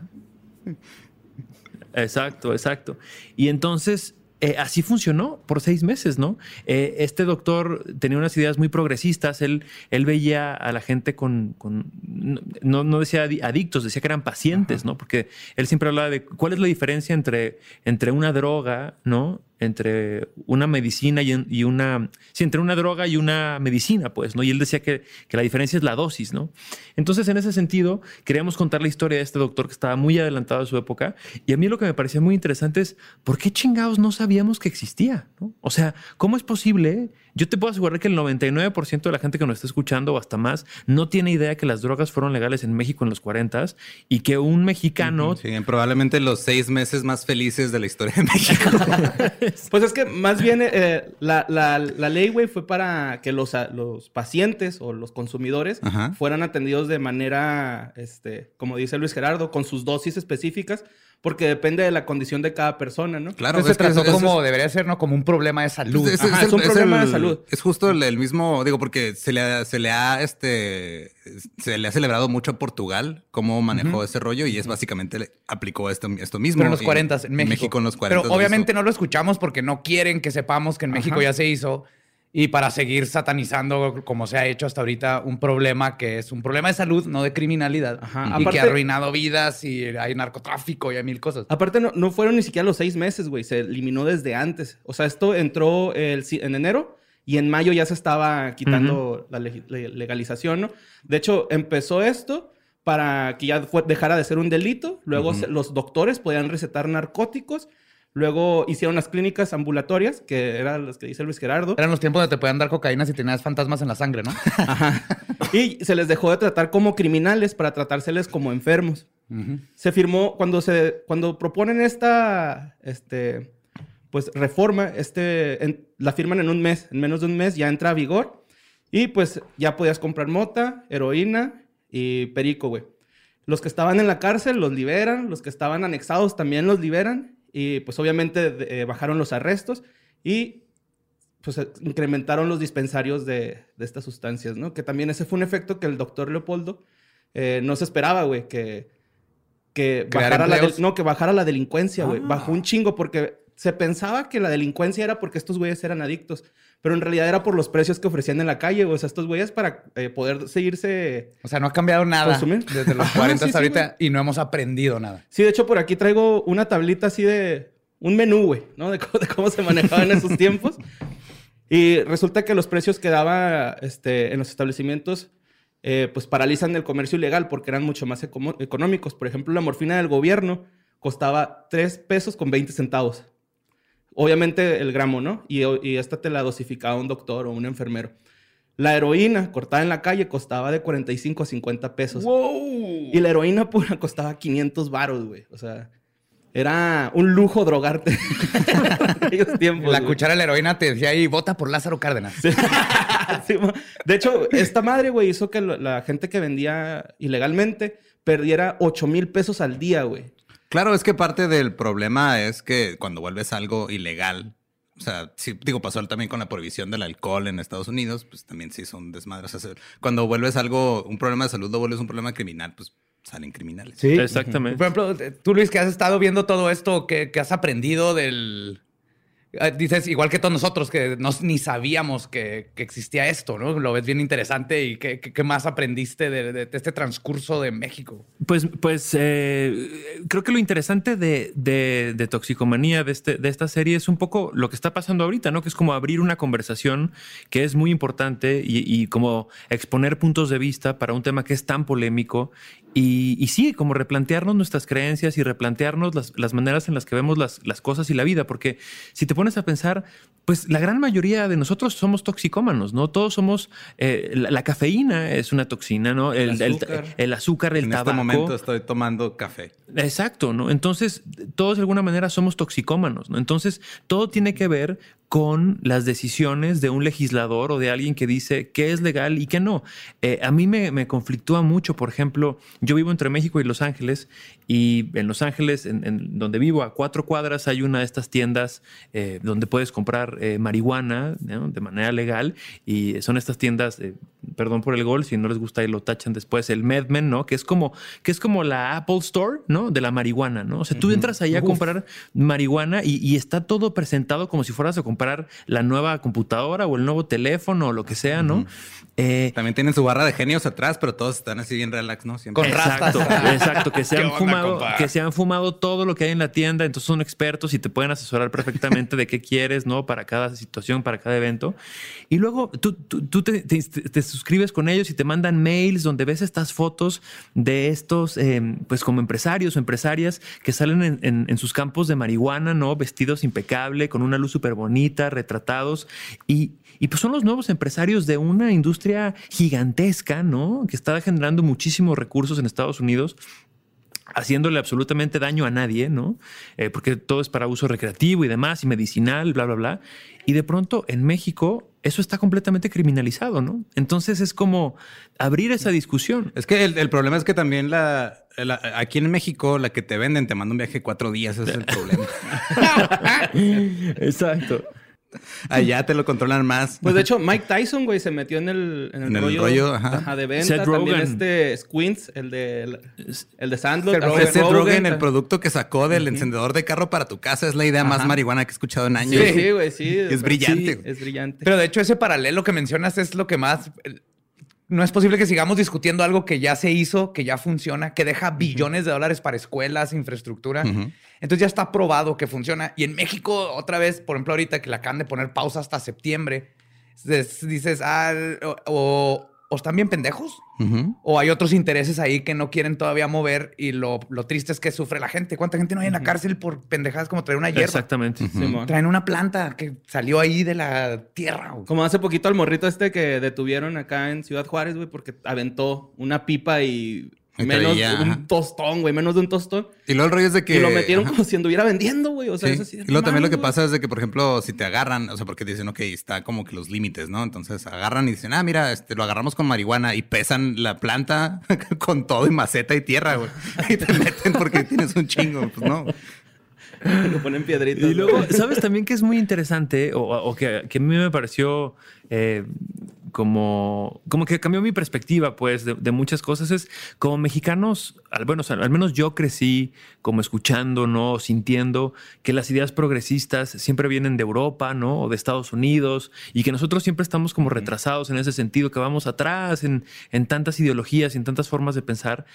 Exacto, exacto. Y entonces eh, así funcionó por seis meses, ¿no? Eh, este doctor tenía unas ideas muy progresistas. Él, él veía a la gente con, con- no, no decía adi- adictos, decía que eran pacientes, ¿no? Porque él siempre hablaba de cuál es la diferencia entre, entre una droga, ¿no? Entre una medicina y, un- y una. Sí, entre una droga y una medicina, pues, ¿no? Y él decía que, que la diferencia es la dosis, ¿no? Entonces, en ese sentido, queríamos contar la historia de este doctor que estaba muy adelantado a su época. Y a mí lo que me parecía muy interesante es por qué chingados no sabíamos que existía, ¿no? O sea, ¿cómo es posible? Yo te puedo asegurar que el 99% de la gente que nos está escuchando o hasta más no tiene idea que las drogas fueron legales en México en los 40 y que un mexicano Sí, probablemente los seis meses más felices de la historia de México. Pues es que más bien eh, la, la- la ley, güey, fue para que los, a- los pacientes o los consumidores Ajá. fueran atendidos de manera, este, como dice Luis Gerardo, con sus dosis específicas, porque depende de la condición de cada persona, ¿no? Claro, Entonces se es que trató eso- como debería ser, ¿no? Como un problema de salud. Es, Ajá, es un problema de salud. Es justo el, el mismo, digo, porque se le, ha- se le ha este se le ha celebrado mucho a Portugal cómo manejó ese rollo y es básicamente le aplicó esto, esto mismo. Pero en los Y 40 en México. en los 40 Pero obviamente no lo escuchamos porque no quieren que sepamos que en México Ajá. ya se hizo y para seguir satanizando, como se ha hecho hasta ahorita, un problema que es un problema de salud, no de criminalidad. Ajá. Y Aparte- que ha arruinado vidas y hay narcotráfico y hay mil cosas. Aparte, no, no fueron ni siquiera los seis meses, güey. Se eliminó desde antes. O sea, esto entró el en enero y en mayo ya se estaba quitando la leg- le- legalización, ¿no? De hecho, empezó esto para que ya fue- dejara de ser un delito. Luego se- los doctores podían recetar narcóticos. Luego hicieron las clínicas ambulatorias, que eran las que dice Luis Gerardo. Eran los tiempos donde te podían dar cocaína si tenías fantasmas en la sangre, ¿no? Y se les dejó de tratar como criminales para tratárseles como enfermos. Se firmó cuando se cuando proponen esta este pues reforma, este en- la firman en un mes, en menos de un mes ya entra a vigor y pues ya podías comprar mota, heroína y perico, güey. Los que estaban en la cárcel los liberan, los que estaban anexados también los liberan y pues obviamente eh, bajaron los arrestos y pues eh, incrementaron los dispensarios de, de estas sustancias, ¿no? Que también ese fue un efecto que el doctor Leopoldo eh, no se esperaba, güey, que, que bajara la, del- no, que bajara la delincuencia, güey. Ah. Bajó un chingo porque se pensaba que la delincuencia era porque estos güeyes eran adictos, pero en realidad era por los precios que ofrecían en la calle. O sea, estos güeyes para eh, poder seguirse... O sea, no ha cambiado nada Consumir. desde los Ajá, 40 sí, hasta sí, ahorita y no hemos aprendido nada. Sí, de hecho, por aquí traigo una tablita así de un menú, güey, ¿no? De, cómo- de cómo se manejaba en esos tiempos. Y resulta que los precios que daba este, en los establecimientos, eh, pues paralizan el comercio ilegal porque eran mucho más económicos. Por ejemplo, la morfina del gobierno costaba 3 pesos con 20 centavos. Obviamente el gramo, ¿no? Y, y esta te la dosificaba un doctor o un enfermero. La heroína cortada en la calle costaba de 45 a 50 pesos. Y la heroína pura costaba 500 varos, güey. O sea, era un lujo drogarte en aquellos tiempos. La güey. cuchara de la heroína te decía ahí, vota por Lázaro Cárdenas. Sí, de hecho, esta madre, güey, hizo que la gente que vendía ilegalmente perdiera 8 mil pesos al día, güey. Claro, es que parte del problema es que cuando vuelves algo ilegal, o sea, sí, digo, pasó también con la prohibición del alcohol en Estados Unidos, pues también sí son desmadres. O sea, cuando vuelves algo, un problema de salud, lo vuelves un problema criminal, pues salen criminales. Sí. Exactamente. Por ejemplo, tú, Luis, que has estado viendo todo esto, que, has aprendido del. Ah, Dices, igual que todos nosotros, que no, ni sabíamos que, existía esto, ¿no? Lo ves bien interesante y qué, qué- más aprendiste de, de- este transcurso de México. Pues, pues eh, creo que lo interesante de, de- toxicomanía de, este, de esta serie es un poco lo que está pasando ahorita, ¿no? Que es como abrir una conversación que es muy importante y como exponer puntos de vista para un tema que es tan polémico. Y, y sí, como replantearnos nuestras creencias y replantearnos las, las maneras en las que vemos las, las cosas y la vida. Porque si te pones a pensar, pues la gran mayoría de nosotros somos toxicómanos, ¿no? Todos somos. eh, la, la cafeína es una toxina, ¿no? El, el- azúcar. el azúcar, el en tabaco. este momento estoy tomando café. Exacto, ¿no? Entonces, todos de alguna manera somos toxicómanos, ¿no? Entonces, todo tiene que ver con las decisiones de un legislador o de alguien que dice qué es legal y qué no. Eh, a mí me, me, conflictúa mucho, por ejemplo, yo vivo entre México y Los Ángeles y en Los Ángeles, en, donde vivo, a cuatro cuadras hay una de estas tiendas eh, donde puedes comprar eh, marihuana de manera legal y son estas tiendas, perdón por el gol, si no les gusta y lo tachan después, el Medmen, ¿no? Que es como, que es como la Apple Store, ¿no? De la marihuana, ¿no? O sea, tú entras ahí a comprar marihuana y, y está todo presentado como si fueras a comprar la nueva computadora o el nuevo teléfono o lo que sea, ¿no? Eh, También tienen su barra de genios atrás, pero todos están así bien relax, ¿no? Siempre. Con exacto, exacto, que se han fumado, que se han fumado todo lo que hay en la tienda, entonces son expertos y te pueden asesorar perfectamente de qué quieres, ¿no? Para cada situación, para cada evento. Y luego tú, tú, te, suscribes con ellos y te mandan mails donde ves estas fotos de estos, em, pues como empresarios o empresarias que salen en, en sus campos de marihuana, ¿no? Vestidos impecable, con una luz súper bonita retratados y, pues son los nuevos empresarios de una industria gigantesca, ¿no? Que está generando muchísimos recursos en Estados Unidos haciéndole absolutamente daño a nadie, ¿no? Eh, porque todo es para uso recreativo y demás, y medicinal, bla, bla, bla. Y de pronto en México eso está completamente criminalizado, ¿no? Entonces es como abrir esa discusión. Es que el, problema es que también la, aquí en México la que te venden te manda un viaje cuatro días, ese es el problema. Exacto. Allá te lo controlan más. Pues de hecho, Mike Tyson, güey, se metió en el, en el, rollo, de venta. Seth También este Squints, el de, el de Sandler. Seth, Rogen, el producto que sacó del encendedor de carro para tu casa es la idea más marihuana que he escuchado en años. Sí, güey, sí. Es brillante. es brillante. Pero de hecho, ese paralelo que mencionas es lo que más no es posible que sigamos discutiendo algo que ya se hizo, que ya funciona, que deja billones de dólares para escuelas, infraestructura. Entonces ya está probado que funciona. Y en México, otra vez, por ejemplo, ahorita que la acaban de poner pausa hasta septiembre, dices, ah, o, o están bien pendejos, o hay otros intereses ahí que no quieren todavía mover y lo, triste es que sufre la gente. ¿Cuánta gente no hay en la cárcel por pendejadas como traer una hierba? Exactamente. Traen una planta que salió ahí de la tierra. Como hace poquito al morrito este que detuvieron acá en Ciudad Juárez, güey, porque aventó una pipa y Menos de un tostón, güey, menos de un tostón. Y luego el rollo es de que. Y lo metieron como si anduviera vendiendo, güey. O sea, eso sí. Y luego también lo que pasa es de que, por ejemplo, si te agarran, o sea, porque dicen, ok, está como que los límites, ¿no? Entonces agarran y dicen, ah, mira, este, lo agarramos con marihuana y pesan la planta con todo y maceta y tierra, güey. Y te meten porque tienes un chingo, pues no. Lo ponen piedritos. Y luego, ¿sabes también que es muy interesante o, que, que, a mí me pareció eh, como, como que cambió mi perspectiva, pues, de, muchas cosas. Es como mexicanos, al, bueno, al menos yo crecí como escuchando, ¿no? Sintiendo que las ideas progresistas siempre vienen de Europa, ¿no? O de Estados Unidos, y que nosotros siempre estamos como retrasados en ese sentido, que vamos atrás en, en tantas ideologías y en tantas formas de pensar.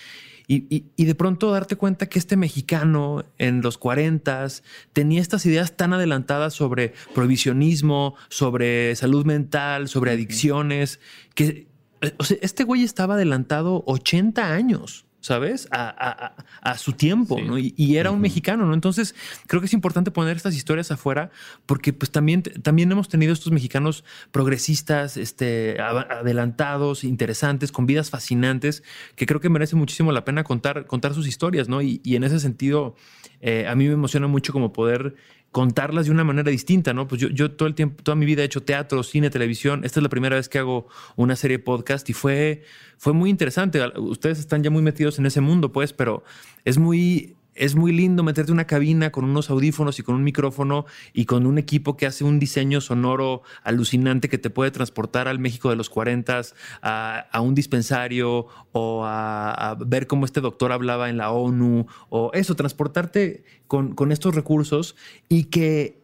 Y, de pronto darte cuenta que este mexicano en los 40 tenía estas ideas tan adelantadas sobre prohibicionismo, sobre salud mental, sobre adicciones, que eh, este güey estaba adelantado 80 años. ¿Sabes? A, su tiempo, ¿no? Y, era un mexicano, ¿no? Entonces, creo que es importante poner estas historias afuera porque pues también, también hemos tenido estos mexicanos progresistas, este, adelantados, interesantes, con vidas fascinantes, que creo que merece muchísimo la pena contar, contar sus historias, ¿no? Y, en ese sentido, eh, a mí me emociona mucho como poder contarlas de una manera distinta, ¿no? Pues yo, yo todo el tiempo, toda mi vida he hecho teatro, cine, televisión. Esta es la primera vez que hago una serie podcast y fue, fue muy interesante. Ustedes están ya muy metidos en ese mundo, pues, pero es muy, es muy lindo meterte en una cabina con unos audífonos y con un micrófono y con un equipo que hace un diseño sonoro alucinante que te puede transportar al México de los 40, a, a un dispensario o a, ver cómo este doctor hablaba en la ONU o eso, transportarte con, estos recursos y que,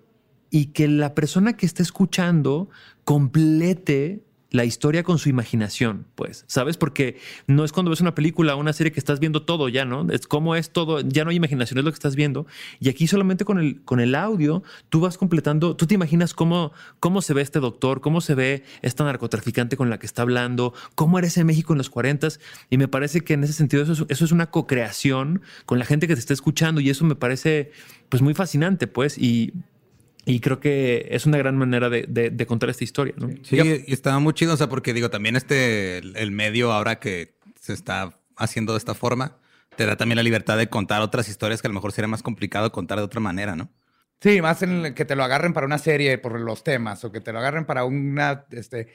la persona que esté escuchando complete la historia con su imaginación, pues, ¿sabes? Porque no es cuando ves una película o una serie que estás viendo todo ya, ¿no? Es como es todo, ya no hay imaginación, es lo que estás viendo. Y aquí solamente con el, con el audio, tú vas completando, tú te imaginas cómo, cómo se ve este doctor, cómo se ve esta narcotraficante con la que está hablando, cómo era ese México en los 40 y me parece que en ese sentido eso es, eso es una co-creación con la gente que te está escuchando y eso me parece pues muy fascinante, pues, y y creo que es una gran manera de, contar esta historia, ¿no? Sí, y estaba muy chido, o sea, porque digo, también este, el medio ahora que se está haciendo de esta forma, te da también la libertad de contar otras historias que a lo mejor sería más complicado contar de otra manera, ¿no? Sí, más en el que te lo agarren para una serie por los temas o que te lo agarren para una, este,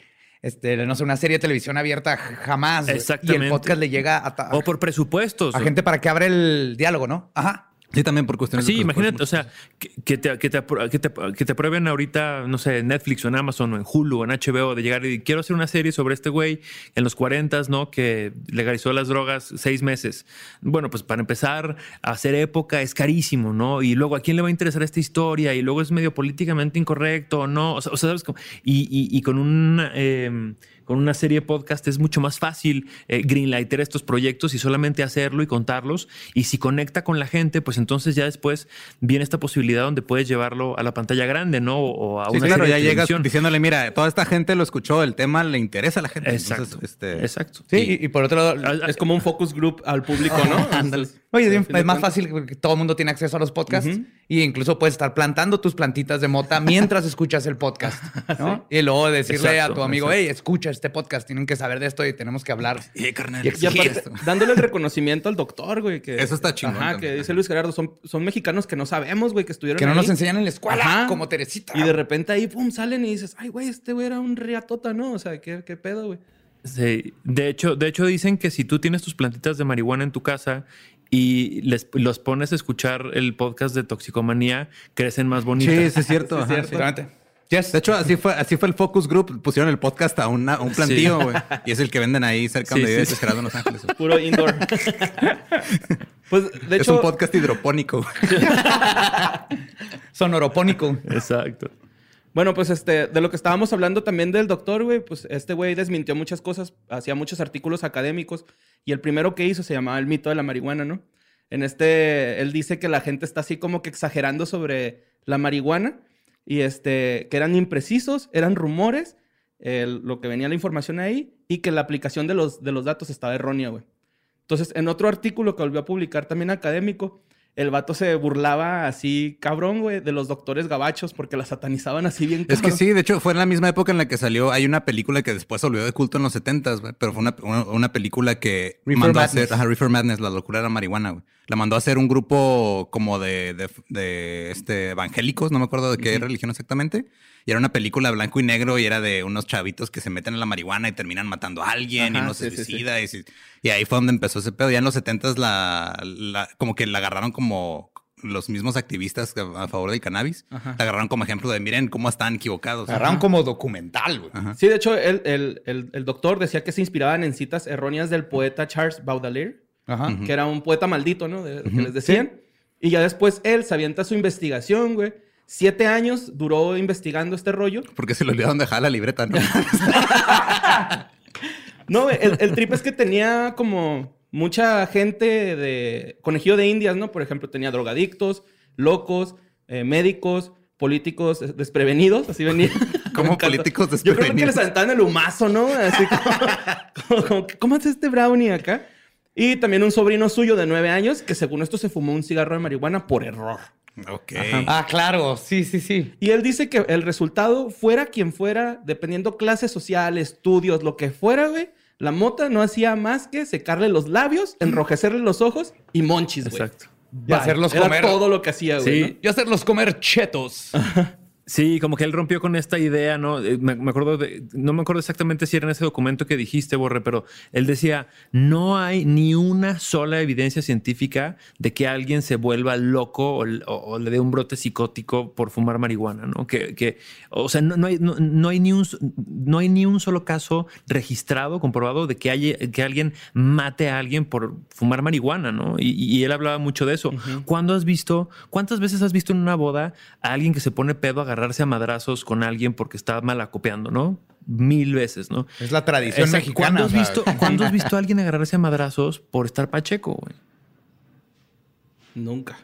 este, no sé, una serie de televisión abierta jamás. güey. Y Exactamente. el podcast le llega a, O por presupuestos. a gente para que abra el diálogo, ¿no? Ajá. Sí, también por cuestiones de Sí, imagínate, o sea, que, que te, que, te, que, te, que te aprueben ahorita, no sé, en Netflix o en Amazon o en Hulu o en HBO de llegar y quiero hacer una serie sobre este güey en los 40, ¿no? Que legalizó las drogas seis meses. Bueno, pues para empezar a hacer época es carísimo, ¿no? Y luego, ¿a quién le va a interesar esta historia? Y luego es medio políticamente incorrecto no. O sea, o sea, ¿sabes? cómo? Y, y, y con un... eh, con una serie de podcast es mucho más fácil eh, greenlighter estos proyectos y solamente hacerlo y contarlos. Y si conecta con la gente, pues entonces ya después viene esta posibilidad donde puedes llevarlo a la pantalla grande, ¿no? O a Sí, una claro, ya de llegas diciéndole, mira, toda esta gente lo escuchó, el tema le interesa a la gente. Exacto. Entonces, este, Exacto. Sí, y, y por otro lado, Ah, Es como un focus group al público, ¿no? Ándale. Oye, es, más fácil porque todo el mundo tiene acceso a los podcasts Ujú. Y incluso puedes estar plantando tus plantitas de mota mientras escuchas el podcast, ¿no? Y luego decirle Exacto, a tu amigo, exacto. hey, escucha este podcast, tienen que saber de esto y tenemos que hablar. Eh, carnal. Y Y aparte, esto. dándole el reconocimiento al doctor, güey. Que, Eso está chingón Ajá, también. que dice Luis Gerardo, son, son mexicanos que no sabemos, güey, que estuvieron Que no ahí. nos enseñan en la escuela, Ajá. como Teresita. Y de repente ahí, pum, salen y dices, ay, güey, este güey era un riatota, ¿no? O sea, ¿qué, qué pedo, güey? Sí. De hecho, de hecho, dicen que si tú tienes tus plantitas de marihuana en tu casa y les, los pones a escuchar el podcast de toxicomanía, crecen más bonitas. Sí, sí, es cierto. ajá, sí. Exactamente. Yes. De hecho, así fue, así fue el focus group. Pusieron el podcast a, una- a un plantío, güey. Y es el que venden ahí cerca Sí, donde vive sí. Gerardo en Los Ángeles. güey. Puro indoor. pues, de es hecho, un podcast hidropónico. Sonoropónico. Exacto. Bueno, pues este, de lo que estábamos hablando también del doctor, güey, pues este güey desmintió muchas cosas, hacía muchos artículos académicos y el primero que hizo se llamaba El mito de la marihuana, ¿no? En este, él dice que la gente está así como que exagerando sobre la marihuana y este, que eran imprecisos, eran rumores, lo que venía la información ahí y que la aplicación de los, de los datos estaba errónea, güey. Entonces, en otro artículo que volvió a publicar también académico, el vato se burlaba así, cabrón, güey, de los doctores gabachos porque la satanizaban así bien Es que cabrón. sí, de hecho, fue en la misma época en la que salió. Hay una película que después se volvió de culto en los 70s, güey. Pero fue una, una, una película que Reefer mandó a hacer. Ajá, Reefer Madness, la locura de la marihuana, güey. La mandó a hacer un grupo como de, de, de, este, evangélicos, no me acuerdo de qué religión exactamente. Y era una película blanco y negro y era de unos chavitos que se meten en la marihuana y terminan matando a alguien y Ajá, no se sí, sí, sí. suicida. Y, y ahí fue donde empezó ese pedo. Ya en los 70s la, la- como que la agarraron como los mismos activistas a favor del cannabis. Ajá. La agarraron como ejemplo de miren cómo están equivocados. Agarraron como documental, güey. Sí, de hecho, el, el- el- el doctor decía que se inspiraban en citas erróneas del poeta Charles Baudelaire, Ajá. que era un poeta maldito, ¿no? De- que les decían. Y ya después él se avienta su investigación, güey. Siete años duró investigando este rollo. Porque se le olvidaron dejar la libreta, ¿no? No, güey, el, el trip es que tenía como mucha gente de conejillo de indias, ¿no? Por ejemplo, tenía drogadictos, locos, eh, médicos, políticos desprevenidos, así venía. Encantó. políticos Yo creo que desprevenidos. les aventaban el humazo, ¿no? Así como, como, como, ¿cómo hace este brownie acá? Y también un sobrino suyo de nueve años que según esto se fumó un cigarro de marihuana por error. ok. Ah, claro. Sí, sí, sí. Y él dice que el resultado, fuera quien fuera, dependiendo clase social, estudios, lo que fuera, güey, la mota no hacía más que secarle los labios, enrojecerle los ojos y monchis, güey. Exacto. Y Bye. hacerlos Era comer. todo lo que hacía, güey. Sí. ¿no? Y hacerlos comer chetos. Sí, como que él rompió con esta idea, ¿no? Eh, Me, me acuerdo de, no me acuerdo exactamente si era en ese documento que dijiste, Borre, pero él decía, no hay ni una sola evidencia científica de que alguien se vuelva loco o, o- o le dé un brote psicótico por fumar marihuana, ¿no? Que, que o sea, no, no hay, no, no hay ni un, no hay ni un solo caso registrado, comprobado de que, haya, que alguien mate a alguien por fumar marihuana, ¿no? Y, y él hablaba mucho de eso. ¿Cuándo has visto, cuántas veces has visto en una boda a alguien que se pone pedo a agarrarse a madrazos con alguien porque está mal acopiando, ¿no? Mil veces, ¿no? Es la tradición mexicana. ¿Cuándo has, visto, ¿Cuándo has visto a alguien agarrarse a madrazos por estar pacheco, güey? Nunca.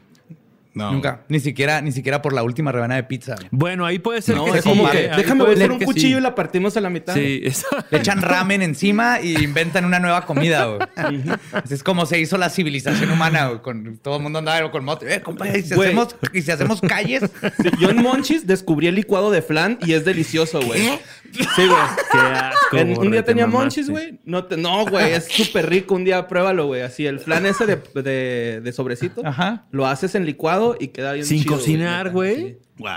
No. Nunca. Ni siquiera, ni siquiera por la última rebanada de pizza. Bueno, ahí puede ser No, que es sí, como que Ahí déjame puede ver ser un cuchillo sí. y la partimos a la mitad. Sí, eso. Le echan ramen encima y inventan una nueva comida, güey. Es como se hizo la civilización humana, güey. Con, todo el mundo andaba con moto. Eh, compa, ¿y si, Güey. hacemos, y si hacemos calles? Sí, yo en Monchis descubrí el licuado de flan y es delicioso, güey. Sí, güey. Qué asco. rico. En- un día te tenía mamaste. monchis, güey. No, te- no, güey, es súper rico. Un día pruébalo, güey. Así, el flan ese de, de, de sobrecito. Ajá. Lo haces en licuado y queda bien Sin chido, cocinar, güey. Wow.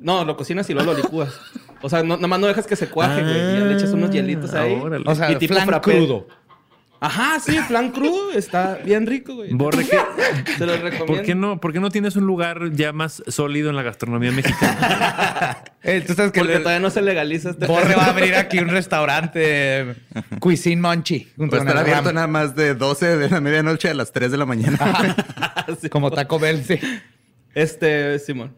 No, lo cocinas y luego lo licúas. O sea, no, nomás no dejas que se cuaje, güey. Y ya le echas unos hielitos ahí. Ah, órale. O sea, Y tipo frappé. crudo. Ajajá, sí, flan crudo. Está bien rico, güey. Borre, ¿qué- Se los recomiendo. ¿por, qué no, ¿por qué no tienes un lugar ya más sólido en la gastronomía mexicana? Eh, Tú sabes que Porque le- todavía no se legaliza este Borre va a abrir aquí un restaurante Cuisine Monchi. junto Va a con estar el abierto nada más de 12 de la medianoche a las 3 de la mañana. Como Taco Bell, sí. Este, Simón.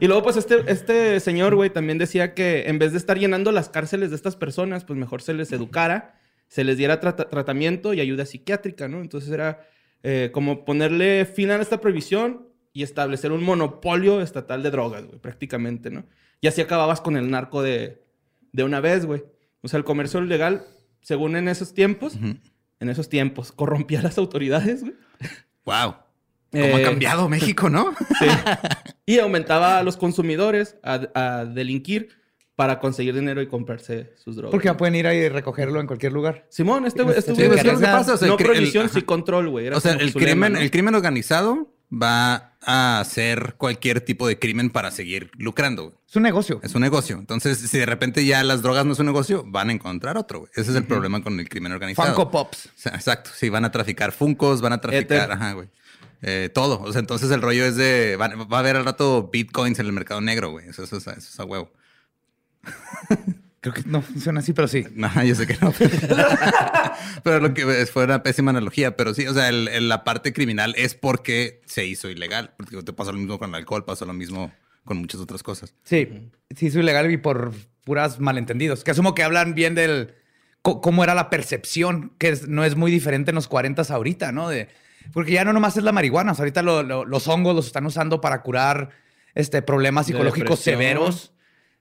Y luego, pues, este, este señor, güey, también decía que en vez de estar llenando las cárceles de estas personas, pues mejor se les educara, se les diera trata- tratamiento y ayuda psiquiátrica, ¿no? Entonces era eh, como ponerle fin a esta prohibición y establecer un monopolio estatal de drogas, güey, prácticamente, ¿no? Y así acababas con el narco de, de una vez, güey. O sea, el comercio ilegal, según en esos tiempos, en esos tiempos, corrompía a las autoridades, güey. wow. ¿Cómo Eh, ha cambiado México, no? Sí. Y aumentaba a los consumidores a, a delinquir para conseguir dinero y comprarse sus drogas. Porque ya pueden ir ahí y recogerlo en cualquier lugar. Simón, este güey... Este Sí, güey pues, decía, ¿qué es lo que pasa? O sea, no prohibición, ajá. sí control, güey. O sea, el lema, crimen, ¿no? el crimen organizado va a hacer cualquier tipo de crimen para seguir lucrando. güey. Es un negocio. Es un negocio. Entonces, si de repente ya las drogas no es un negocio, van a encontrar otro. güey. Ese es el problema con el crimen organizado. Funko Pops. O sea, exacto. Sí, van a traficar Funcos, van a traficar, Éter. ajá, güey. Eh, todo. O sea, entonces el rollo es de. Va, va a haber al rato bitcoins en el mercado negro, güey. Eso, eso es a- eso es a huevo. Creo que no funciona así, pero sí. Ajá, yo sé que no. pero lo que fue una pésima analogía. Pero sí, o sea, el- el- la parte criminal es porque se hizo ilegal. Porque te pasa lo mismo con el alcohol, pasa lo mismo con muchas otras cosas. Sí, sí, es ilegal y por puras malentendidos. Que asumo que hablan bien del cómo era la percepción, que es- no es muy diferente en los 40 ahorita, ¿no? De, porque ya no nomás es la marihuana, o sea, ahorita lo- lo- los hongos los están usando para curar este, problemas psicológicos severos.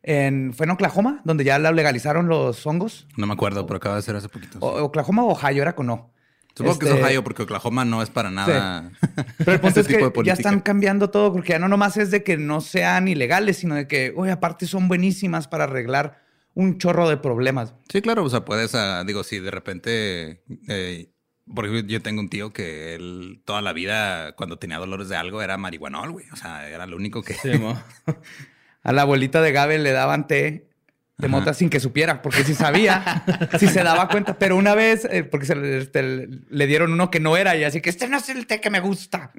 En, ¿Fue en Oklahoma, donde ya la legalizaron los hongos? No me acuerdo, pero acaba de ser hace poquito. O- Oklahoma o Ohio, era con no. Supongo que es Este, Ohio porque Oklahoma no es para nada. Pero el punto ese es que tipo de ya están cambiando todo, porque ya no nomás es de que no sean ilegales, sino de que, oye, aparte son buenísimas para arreglar un chorro de problemas. Sí, claro, o sea, puedes, ah, digo, si de repente, eh, por ejemplo, yo tengo un tío que él toda la vida, cuando tenía dolores de algo, era marihuanol, güey. O sea, era lo único que... Simón. A la abuelita de Gabe le daban té de mota sin que supiera, porque sí sabía, sí se daba cuenta. Pero una vez, eh, porque se le, este, le dieron uno que no era, y así que este no es el té que me gusta.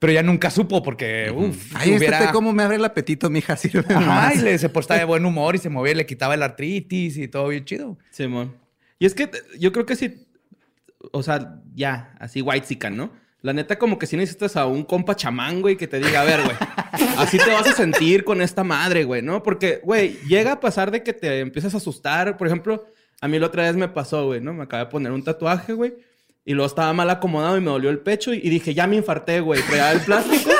Pero ella nunca supo, porque, uff, Ay, este té cómo me abre el apetito, mija, sirve Ajá, más. y le, se portaba de buen humor y se movía, y le quitaba el artritis y todo bien chido. Simón. Y es que yo creo que sí, o sea, ya, así white ¿no? La neta, como que si necesitas a un compa chamán, güey, que te diga, a ver, güey, así te vas a sentir con esta madre, güey, ¿no? Porque, güey, llega a pasar de que te empiezas a asustar. Por ejemplo, a mí la otra vez me pasó, güey, ¿no? Me acabé de poner un tatuaje, güey, y luego estaba mal acomodado y me dolió el pecho y, dije, ya me infarté, güey. Traía el plástico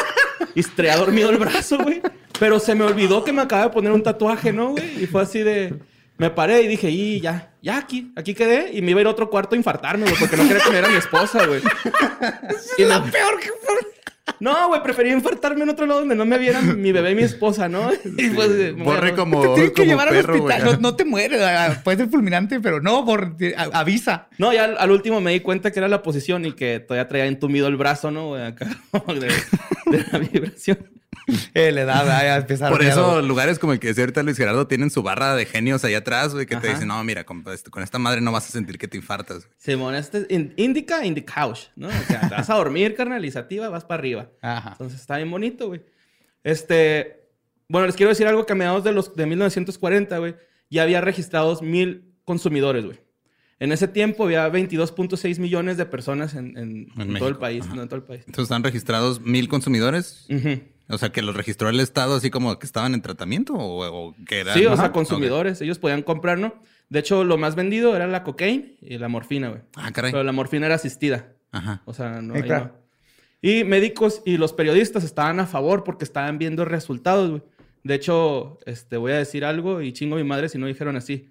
y dormido el brazo, güey. Pero se me olvidó que me acaba de poner un tatuaje, ¿no, güey? Y fue así de... Me paré y dije, y ya, ya aquí, aquí quedé. Y me iba a ir a otro cuarto a infartarme, güey, porque no quería que me viera mi esposa, güey. Y me- Peor que No, güey, prefería infartarme en otro lado donde no me vieran mi bebé y mi esposa, ¿no? Y pues, a- Borre como, Te tienen que como llevar perro, al hospital. No, no te mueres. ah, Puede ser fulminante, pero no, a- avisa. No, ya al, al último me di cuenta que era la posición y que todavía traía entumido el brazo, ¿no? güey? Acá, de, de la vibración. Eh, le da, ya empieza a Por eso lugares como el que decía ahorita Luis Gerardo tienen su barra de genios allá atrás, güey, que te dicen, no, mira, con, este- con esta madre no vas a sentir que te infartas. güey". Simón, este es in- indica in the couch, ¿no? O sea, te vas a dormir, carnalizativa, vas para arriba. Ajá. Entonces está bien bonito, güey. Este, bueno, les quiero decir algo que a mediados de los de 1940, güey, ya había registrados mil consumidores, güey. En ese tiempo había 22.6 millones de personas en, en- en todo el país, no en todo el país. Entonces están registrados mil consumidores. Ujú. O sea, que los registró el Estado así como que estaban en tratamiento o, o que eran. Sí, o Ajá. sea, consumidores, ellos podían comprar, ¿no? De hecho, lo más vendido era la cocaína y la morfina, güey. Ah, caray. Pero la morfina era asistida. Ajá. O sea, no, Eh, ahí claro. no. Y médicos y los periodistas estaban a favor porque estaban viendo resultados, güey. De hecho, este, voy a decir algo y chingo a mi madre si no dijeron así.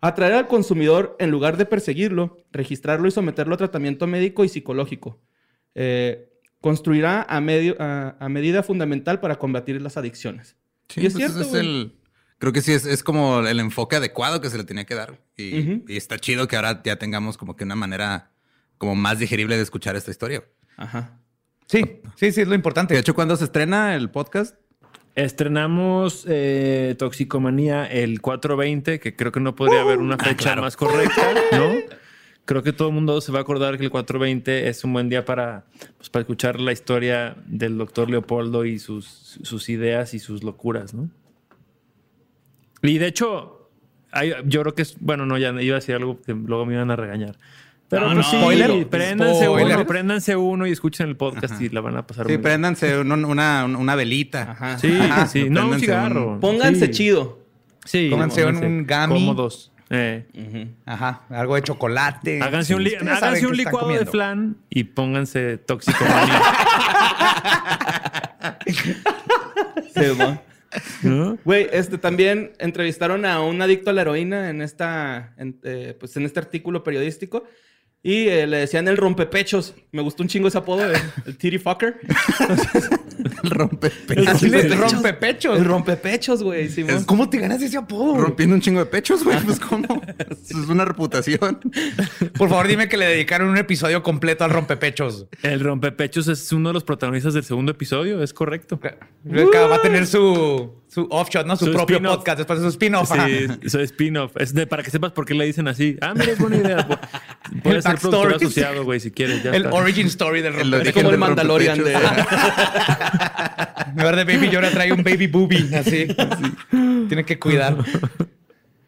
Atraer al consumidor en lugar de perseguirlo, registrarlo y someterlo a tratamiento médico y psicológico. Eh, construirá a, medio, a, a medida fundamental para combatir las adicciones. Sí, Y es pues cierto, ese es el Creo que sí es, es como el enfoque adecuado que se le tenía que dar. Y, y está chido que ahora ya tengamos como que una manera como más digerible de escuchar esta historia. Ajá. Sí, sí, sí, es lo importante. De hecho, ¿cuándo se estrena el podcast? Estrenamos eh, Toxicomanía el 420, que creo que no podría haber una fecha más correcta, ¿no? Creo que todo el mundo se va a acordar que el 420 es un buen día para, pues, para escuchar la historia del doctor Leopoldo y sus, sus ideas y sus locuras, ¿no? Y de hecho, hay- yo creo que es, bueno, no, ya iba a decir algo que luego me iban a regañar. Pero No, pues no, sí, spoiler. préndanse Spoiler. uno, préndanse uno y escuchen el podcast y la van a pasar Sí, muy bien. préndanse un- una, una velita. Ajá. Sí, Ajá, sí, no un cigarro. Pónganse Sí. chido. Sí, Pónganse un- un gummy. Cómodos. Eh. Ajá, algo de chocolate. Háganse un, li- háganse licuado de flan y pónganse. Sí, güey. ¿no? Güey, este también entrevistaron a un adicto a la heroína en esta, en, eh, pues en este artículo periodístico. Y eh, le decían el rompepechos. Me gustó un chingo ese apodo, el, el titty fucker. El rompepechos. Le Rompepechos. rompepechos. El rompepechos, güey. ¿Cómo te ganas ese apodo? Rompiendo un chingo de pechos, güey. Pues, ¿cómo? Eso es una reputación. Por favor, dime que le dedicaron un episodio completo al rompepechos. El rompepechos es uno de los protagonistas del segundo episodio, es correcto. Va a tener su, su offshot, ¿no? Su, Su propio podcast después de su spin-off. Sí, es spin-off. Es de- para que sepas por qué le dicen así. Ah, mira, es buena idea. Puede El ser productor asoriado, güey, si quieres. Ya El está. origin story del El Es rompepechos. como el Mandalorian de... En lugar de Baby Yoda trae un baby boobie. Así. Tiene que cuidar.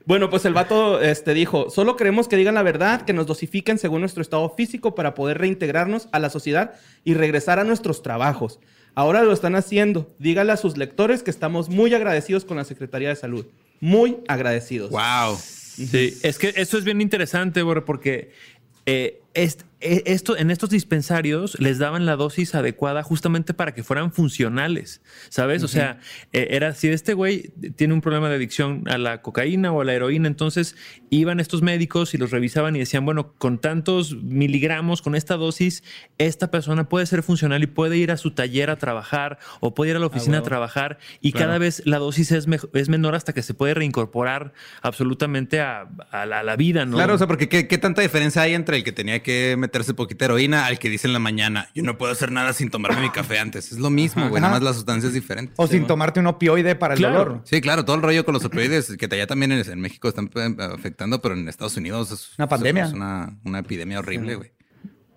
Bueno, pues el vato este, dijo, solo queremos que digan la verdad, que nos dosifiquen según nuestro estado físico para poder reintegrarnos a la sociedad y regresar a nuestros trabajos. Ahora lo están haciendo. Dígale a sus lectores que estamos muy agradecidos con la Secretaría de Salud. Muy agradecidos. Wow. Sí, es que eso es bien interesante, porque eh, eh, esto, en estos dispensarios les daban la dosis adecuada justamente para que fueran funcionales, ¿sabes? O sea, eh, era si este güey tiene un problema de adicción a la cocaína o a la heroína, entonces iban estos médicos y los revisaban y decían, bueno, con tantos miligramos, con esta dosis, esta persona puede ser funcional y puede ir a su taller a trabajar o puede ir a la oficina a trabajar y cada vez la dosis es, es menor hasta que se puede reincorporar absolutamente a, a la, a la vida, ¿no? Claro, o sea, porque ¿qué, qué tanta diferencia hay entre el que tenía que meterse poquita heroína al que dice en la mañana, yo no puedo hacer nada sin tomarme mi café antes? Es lo mismo, güey, nada más la sustancia es diferente. O sin tomarte un opioide para el Claro. dolor. Sí, claro, todo el rollo con los opioides que allá también en, en México están eh, afectando, pero en Estados Unidos es Una pandemia. Es una, una epidemia horrible, güey.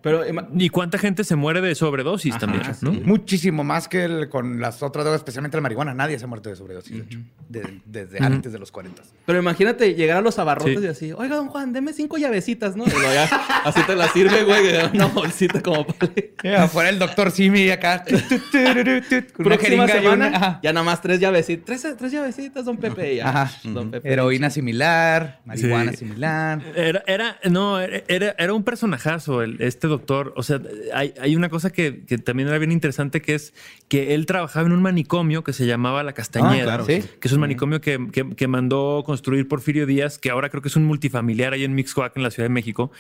Pero ima- ¿Y cuánta gente se muere de sobredosis también? ¿no? Muchísimo más que el- con las otras drogas, especialmente la marihuana. Nadie se ha muerto de sobredosis, de hecho. De- desde antes de los 40. Pero imagínate llegar a los abarrotes Sí. y así, oiga, don Juan, deme cinco llavecitas, ¿no? Y luego ya, así te la sirve, güey, una bolsita como para... afuera el doctor Simi acá. Próxima semana, una- ya nada más tres llavecitas. Tres, tres llavecitas, don Pepe, y ya. Ajá. Don Pepe. Heroína similar, marihuana Sí. similar. Era, era, no, era, era un personajazo el, este doctor. O sea, hay, hay una cosa que, que también era bien interesante que es que él trabajaba en un manicomio que se llamaba La Castañeda, Ah, claro, sí. que es un manicomio que, que- que mandó construir Porfirio Díaz, que ahora creo que es un multifamiliar ahí en Mixcoac, en la Ciudad de México.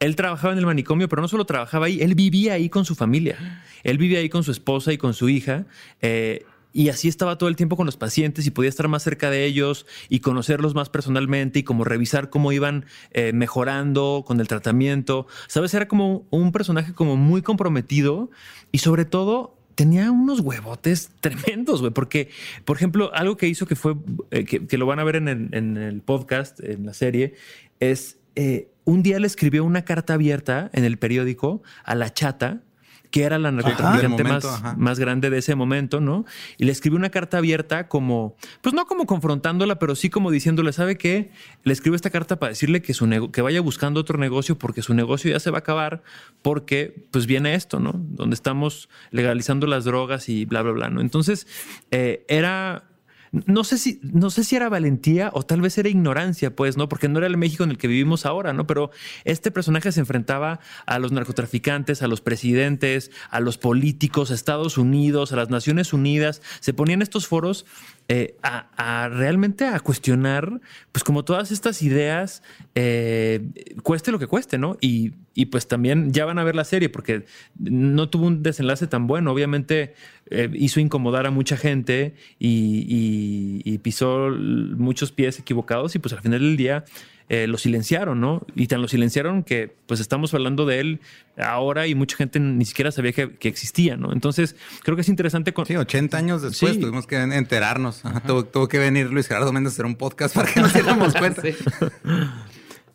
Él trabajaba en el manicomio, pero no solo trabajaba ahí, él vivía ahí con su familia. Él vivía ahí con su esposa y con su hija. eh, y así estaba todo el tiempo con los pacientes y podía estar más cerca de ellos y conocerlos más personalmente y como revisar cómo iban eh, mejorando con el tratamiento. Sabes, era como un personaje como muy comprometido y sobre todo tenía unos huevotes tremendos, güey. Porque, por ejemplo, algo que hizo que fue, eh, que, lo van a ver en el, en el podcast, en la serie, es eh, un día le escribió una carta abierta en el periódico a la chata que era la narcotraficante más, ajá. más grande de ese momento, ¿no? Y le escribió una carta abierta como, pues no como confrontándola, pero sí como diciéndole, ¿sabe qué? Le escribo esta carta para decirle que, su que vaya buscando otro negocio porque su negocio ya se va a acabar porque pues viene esto, ¿no? Donde estamos legalizando las drogas y bla, bla, bla, ¿no? Entonces, eh, era... No sé, si, no sé si era valentía o tal vez era ignorancia, pues, ¿no? Porque no era el México en el que vivimos ahora, ¿no? Pero este personaje se enfrentaba a los narcotraficantes, a los presidentes, a los políticos, a Estados Unidos, a las Naciones Unidas. Se ponía en estos foros eh, a, realmente a cuestionar, pues como todas estas ideas, eh, cueste lo que cueste, ¿no? Y, y, pues también ya van a ver la serie porque no tuvo un desenlace tan bueno. Obviamente eh, hizo incomodar a mucha gente y pisó muchos pies equivocados y pues al final del día eh, lo silenciaron, ¿no? Y tan lo silenciaron que pues estamos hablando de él ahora y mucha gente ni siquiera sabía que, que existía, ¿no? Entonces creo que es interesante. Con... Sí, 80 años después Sí. tuvimos que enterarnos. Ajá, tuvo, tuvo que venir Luis Gerardo Méndez a hacer un podcast para que nos diéramos cuenta. Sí.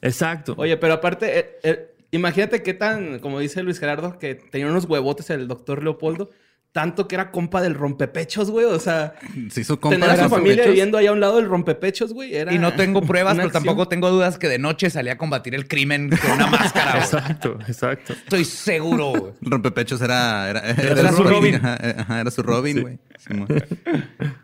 Exacto. Oye, pero aparte, eh, eh, imagínate qué tan, como dice Luis Gerardo, que tenía unos huevotes el doctor Leopoldo, tanto que era compa del rompepechos, güey. O sea, Se hizo compa tener a su familia viviendo allá a un lado del rompepechos, güey. Era Y no tengo pruebas, pero acción. tampoco tengo dudas que de noche salía a combatir el crimen con una máscara. güey. Exacto, exacto. Estoy seguro. güey. Rompepechos era, era, Era su Robin. Ajá, ajá, era su Robin, güey.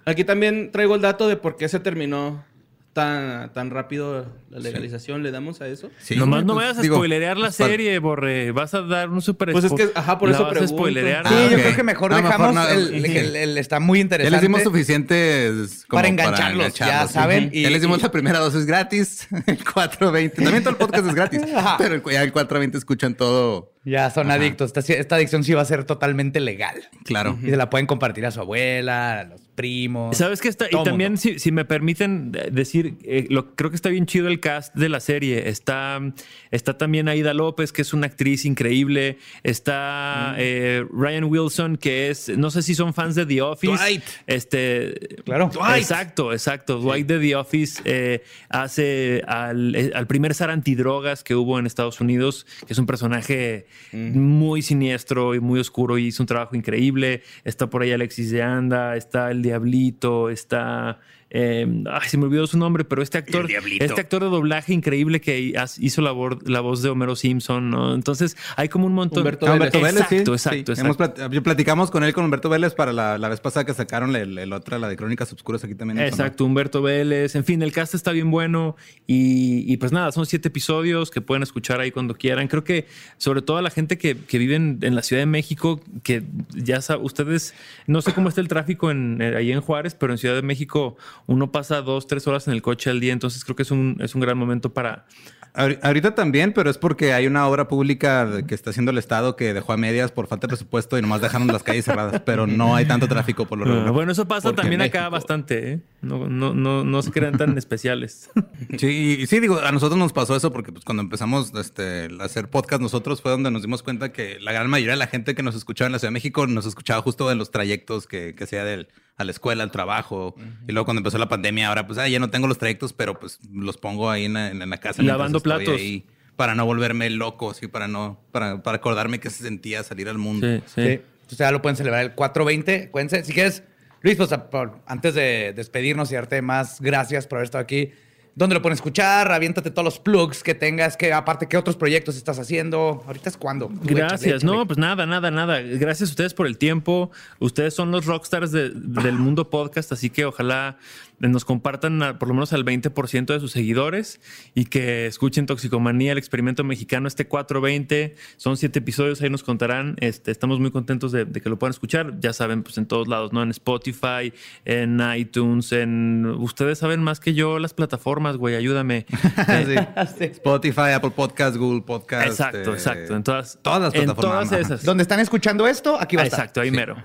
Aquí también traigo el dato de por qué se terminó tan, tan rápido la legalización. ¿Le damos a eso? Sí, Nomás güey, no pues, vayas a digo, spoilerear la pues, serie, Borre. Vas a dar un super Pues es que, ajá, por la eso vas a pregunto. spoilerear. Sí, Ah, yo ok. creo que mejor No, dejamos mejor no. el, el- el- está muy Ya interesante. les dimos suficientes como Para engancharlos, ya saben, y- ya les dimos y- la primera dosis gratis, el 420. También todo el podcast es gratis, pero el, ya el 420 escuchan todo. Ya son Ajá. adictos. Esta, esta adicción sí va a ser totalmente legal. Claro. Y se la pueden compartir a su abuela, a los primos. ¿Sabes qué está? Y también, si, si me permiten eh, decir, eh, lo, creo que está bien chido el cast de la serie. Está, está también Aida López, que es una actriz increíble. Está eh, Ryan Wilson, que es, no sé si son fans de The Office. Dwight. Este, Claro. Exacto, exacto. Dwight de The Office eh, hace al, al primer zar antidrogas que hubo en Estados Unidos, que es un personaje muy siniestro y muy oscuro y hizo un trabajo increíble. Está por ahí Alexis de Anda, está el Diablito, está... eh, ay, se me olvidó su nombre, pero este actor, este actor de doblaje increíble que has- hizo la, la voz de Homero Simpson, ¿no? Entonces hay como un montón. Humberto Humberto Vélez, sí. Exacto, sí. exacto, Hemos exacto. plat- yo platicamos con él, con Humberto Vélez, para la, la vez pasada que sacaron el, el otra, la de Crónicas Obscuras, aquí también. Exacto, Humberto Vélez. En fin, el cast está bien bueno. Y, y pues nada, son siete episodios que pueden escuchar ahí cuando quieran. Creo que sobre todo a la gente que, que vive en, en la Ciudad de México, que ya saben, ustedes, no sé cómo está el tráfico en, eh, ahí en Juárez, pero en Ciudad de México uno pasa dos, tres horas en el coche al día. Entonces creo que es un, es un gran momento para... Ahori- Ahorita también, pero es porque hay una obra pública que está haciendo el Estado que dejó a medias por falta de presupuesto y nomás dejaron las calles cerradas, pero no hay tanto tráfico por lo regular. Ah, bueno, eso pasa también acá bastante. ¿eh? No, no, no, no se crean tan especiales. Sí, y sí, digo, a nosotros nos pasó eso porque pues, cuando empezamos este, a hacer podcast nosotros fue donde nos dimos cuenta que la gran mayoría de la gente que nos escuchaba en la Ciudad de México nos escuchaba justo en los trayectos que, que sea del, a la escuela, al trabajo. Y luego cuando empezó la pandemia, ahora pues ah, ya no tengo los trayectos, pero pues los pongo ahí en la, en la casa. Lavando platos. ahí, para no volverme loco, sí, para no, para, para acordarme que se sentía salir al mundo. Sí, sí. Sí. Entonces ya lo pueden celebrar el 420. Cuídense. Si quieres, Luis, pues a- por- antes de despedirnos y darte más gracias por haber estado aquí, ¿dónde lo pueden escuchar? Aviéntate todos los plugs que tengas, que aparte, ¿qué otros proyectos estás haciendo? Ahorita es cuando. Gracias. No, pues nada, nada, nada. Gracias a ustedes por el tiempo. Ustedes son los rockstars de- del mundo podcast, así que ojalá nos compartan a- por lo menos al 20% de sus seguidores y que escuchen Toxicomanía, el experimento mexicano, este 420. Son siete episodios, ahí nos contarán. Este, estamos muy contentos de, de que lo puedan escuchar. Ya saben, pues en todos lados, ¿no? En Spotify, en iTunes, en... Ustedes saben más que yo las plataformas, güey, ayúdame. Eh, Sí. Spotify, Apple Podcast, Google Podcast. Exacto, eh, exacto. En todas, todas las en plataformas. todas Ajá. esas. Donde están escuchando esto, aquí va a estar. Exacto, ahí mero.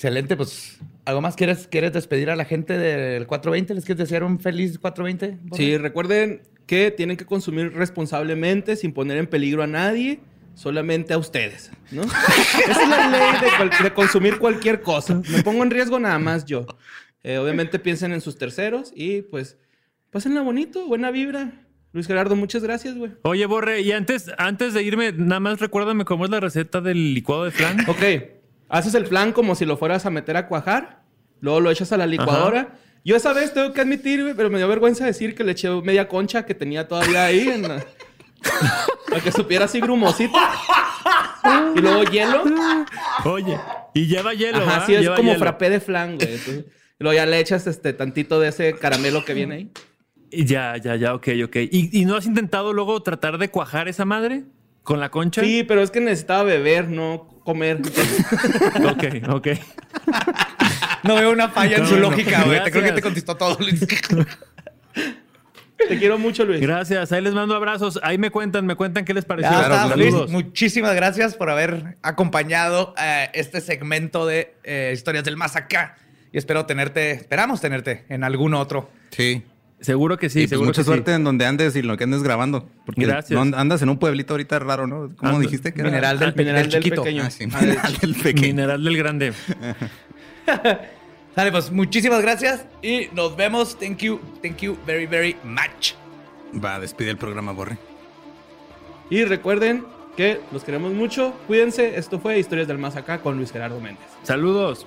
Excelente, pues. ¿Algo más quieres, quieres despedir a la gente del 420? ¿Les quieres desear un feliz 420? Sí, recuerden que tienen que consumir responsablemente, sin poner en peligro a nadie, solamente a ustedes, ¿no? Esa es la ley de, consumir cualquier cosa. Me pongo en riesgo nada más yo. Eh, obviamente piensen en sus terceros y pues pásenla bonito, buena vibra. Luis Gerardo, muchas gracias, güey. Oye, Borre, y antes, antes de irme, nada más recuérdame cómo es la receta del licuado de flan. Ok, haces el flan como si lo fueras a meter a cuajar, luego lo echas a la licuadora. Yo esa vez tengo que admitir, güey, pero me dio vergüenza decir que le eché media concha que tenía todavía ahí en la... Para que supiera así grumosito. Y luego hielo. Oye, y lleva hielo, Ajá, ¿va? sí, es Lleva como hielo. frappé de flan, güey. Entonces, y luego ya le echas este tantito de ese caramelo que viene ahí. Ya, ya, ya, ok, ok. ¿Y, y no has intentado luego tratar de cuajar esa madre con la concha? Sí, pero es que necesitaba beber, no comer. Ok, ok. No veo una falla en su No, lógica, güey. Te creo que te contestó todo, Luis. Te quiero mucho, Luis. Gracias, ahí les mando abrazos. Ahí me cuentan, me cuentan qué les pareció. Está, Luis. Muchísimas gracias por haber acompañado eh, este segmento de eh, Historias del Más Acá. Y espero tenerte, esperamos tenerte en algún otro. Sí. Seguro que sí, y pues seguro mucha que suerte sí. en donde andes y lo que andes grabando. Porque Gracias. no andas en un pueblito ahorita raro, ¿no? ¿Cómo Ando- dijiste que era? Mineral del, Ah, Mineral del del chiquito. pequeño. Ah, sí, Ah, del mineral del pequeño. Mineral del Grande. Sale, pues muchísimas gracias y nos vemos. Thank you, thank you very, very much. Va, despide el programa, Borre. Y recuerden que los queremos mucho. Cuídense. Esto fue Historias del Más Acá con Luis Gerardo Méndez. Saludos.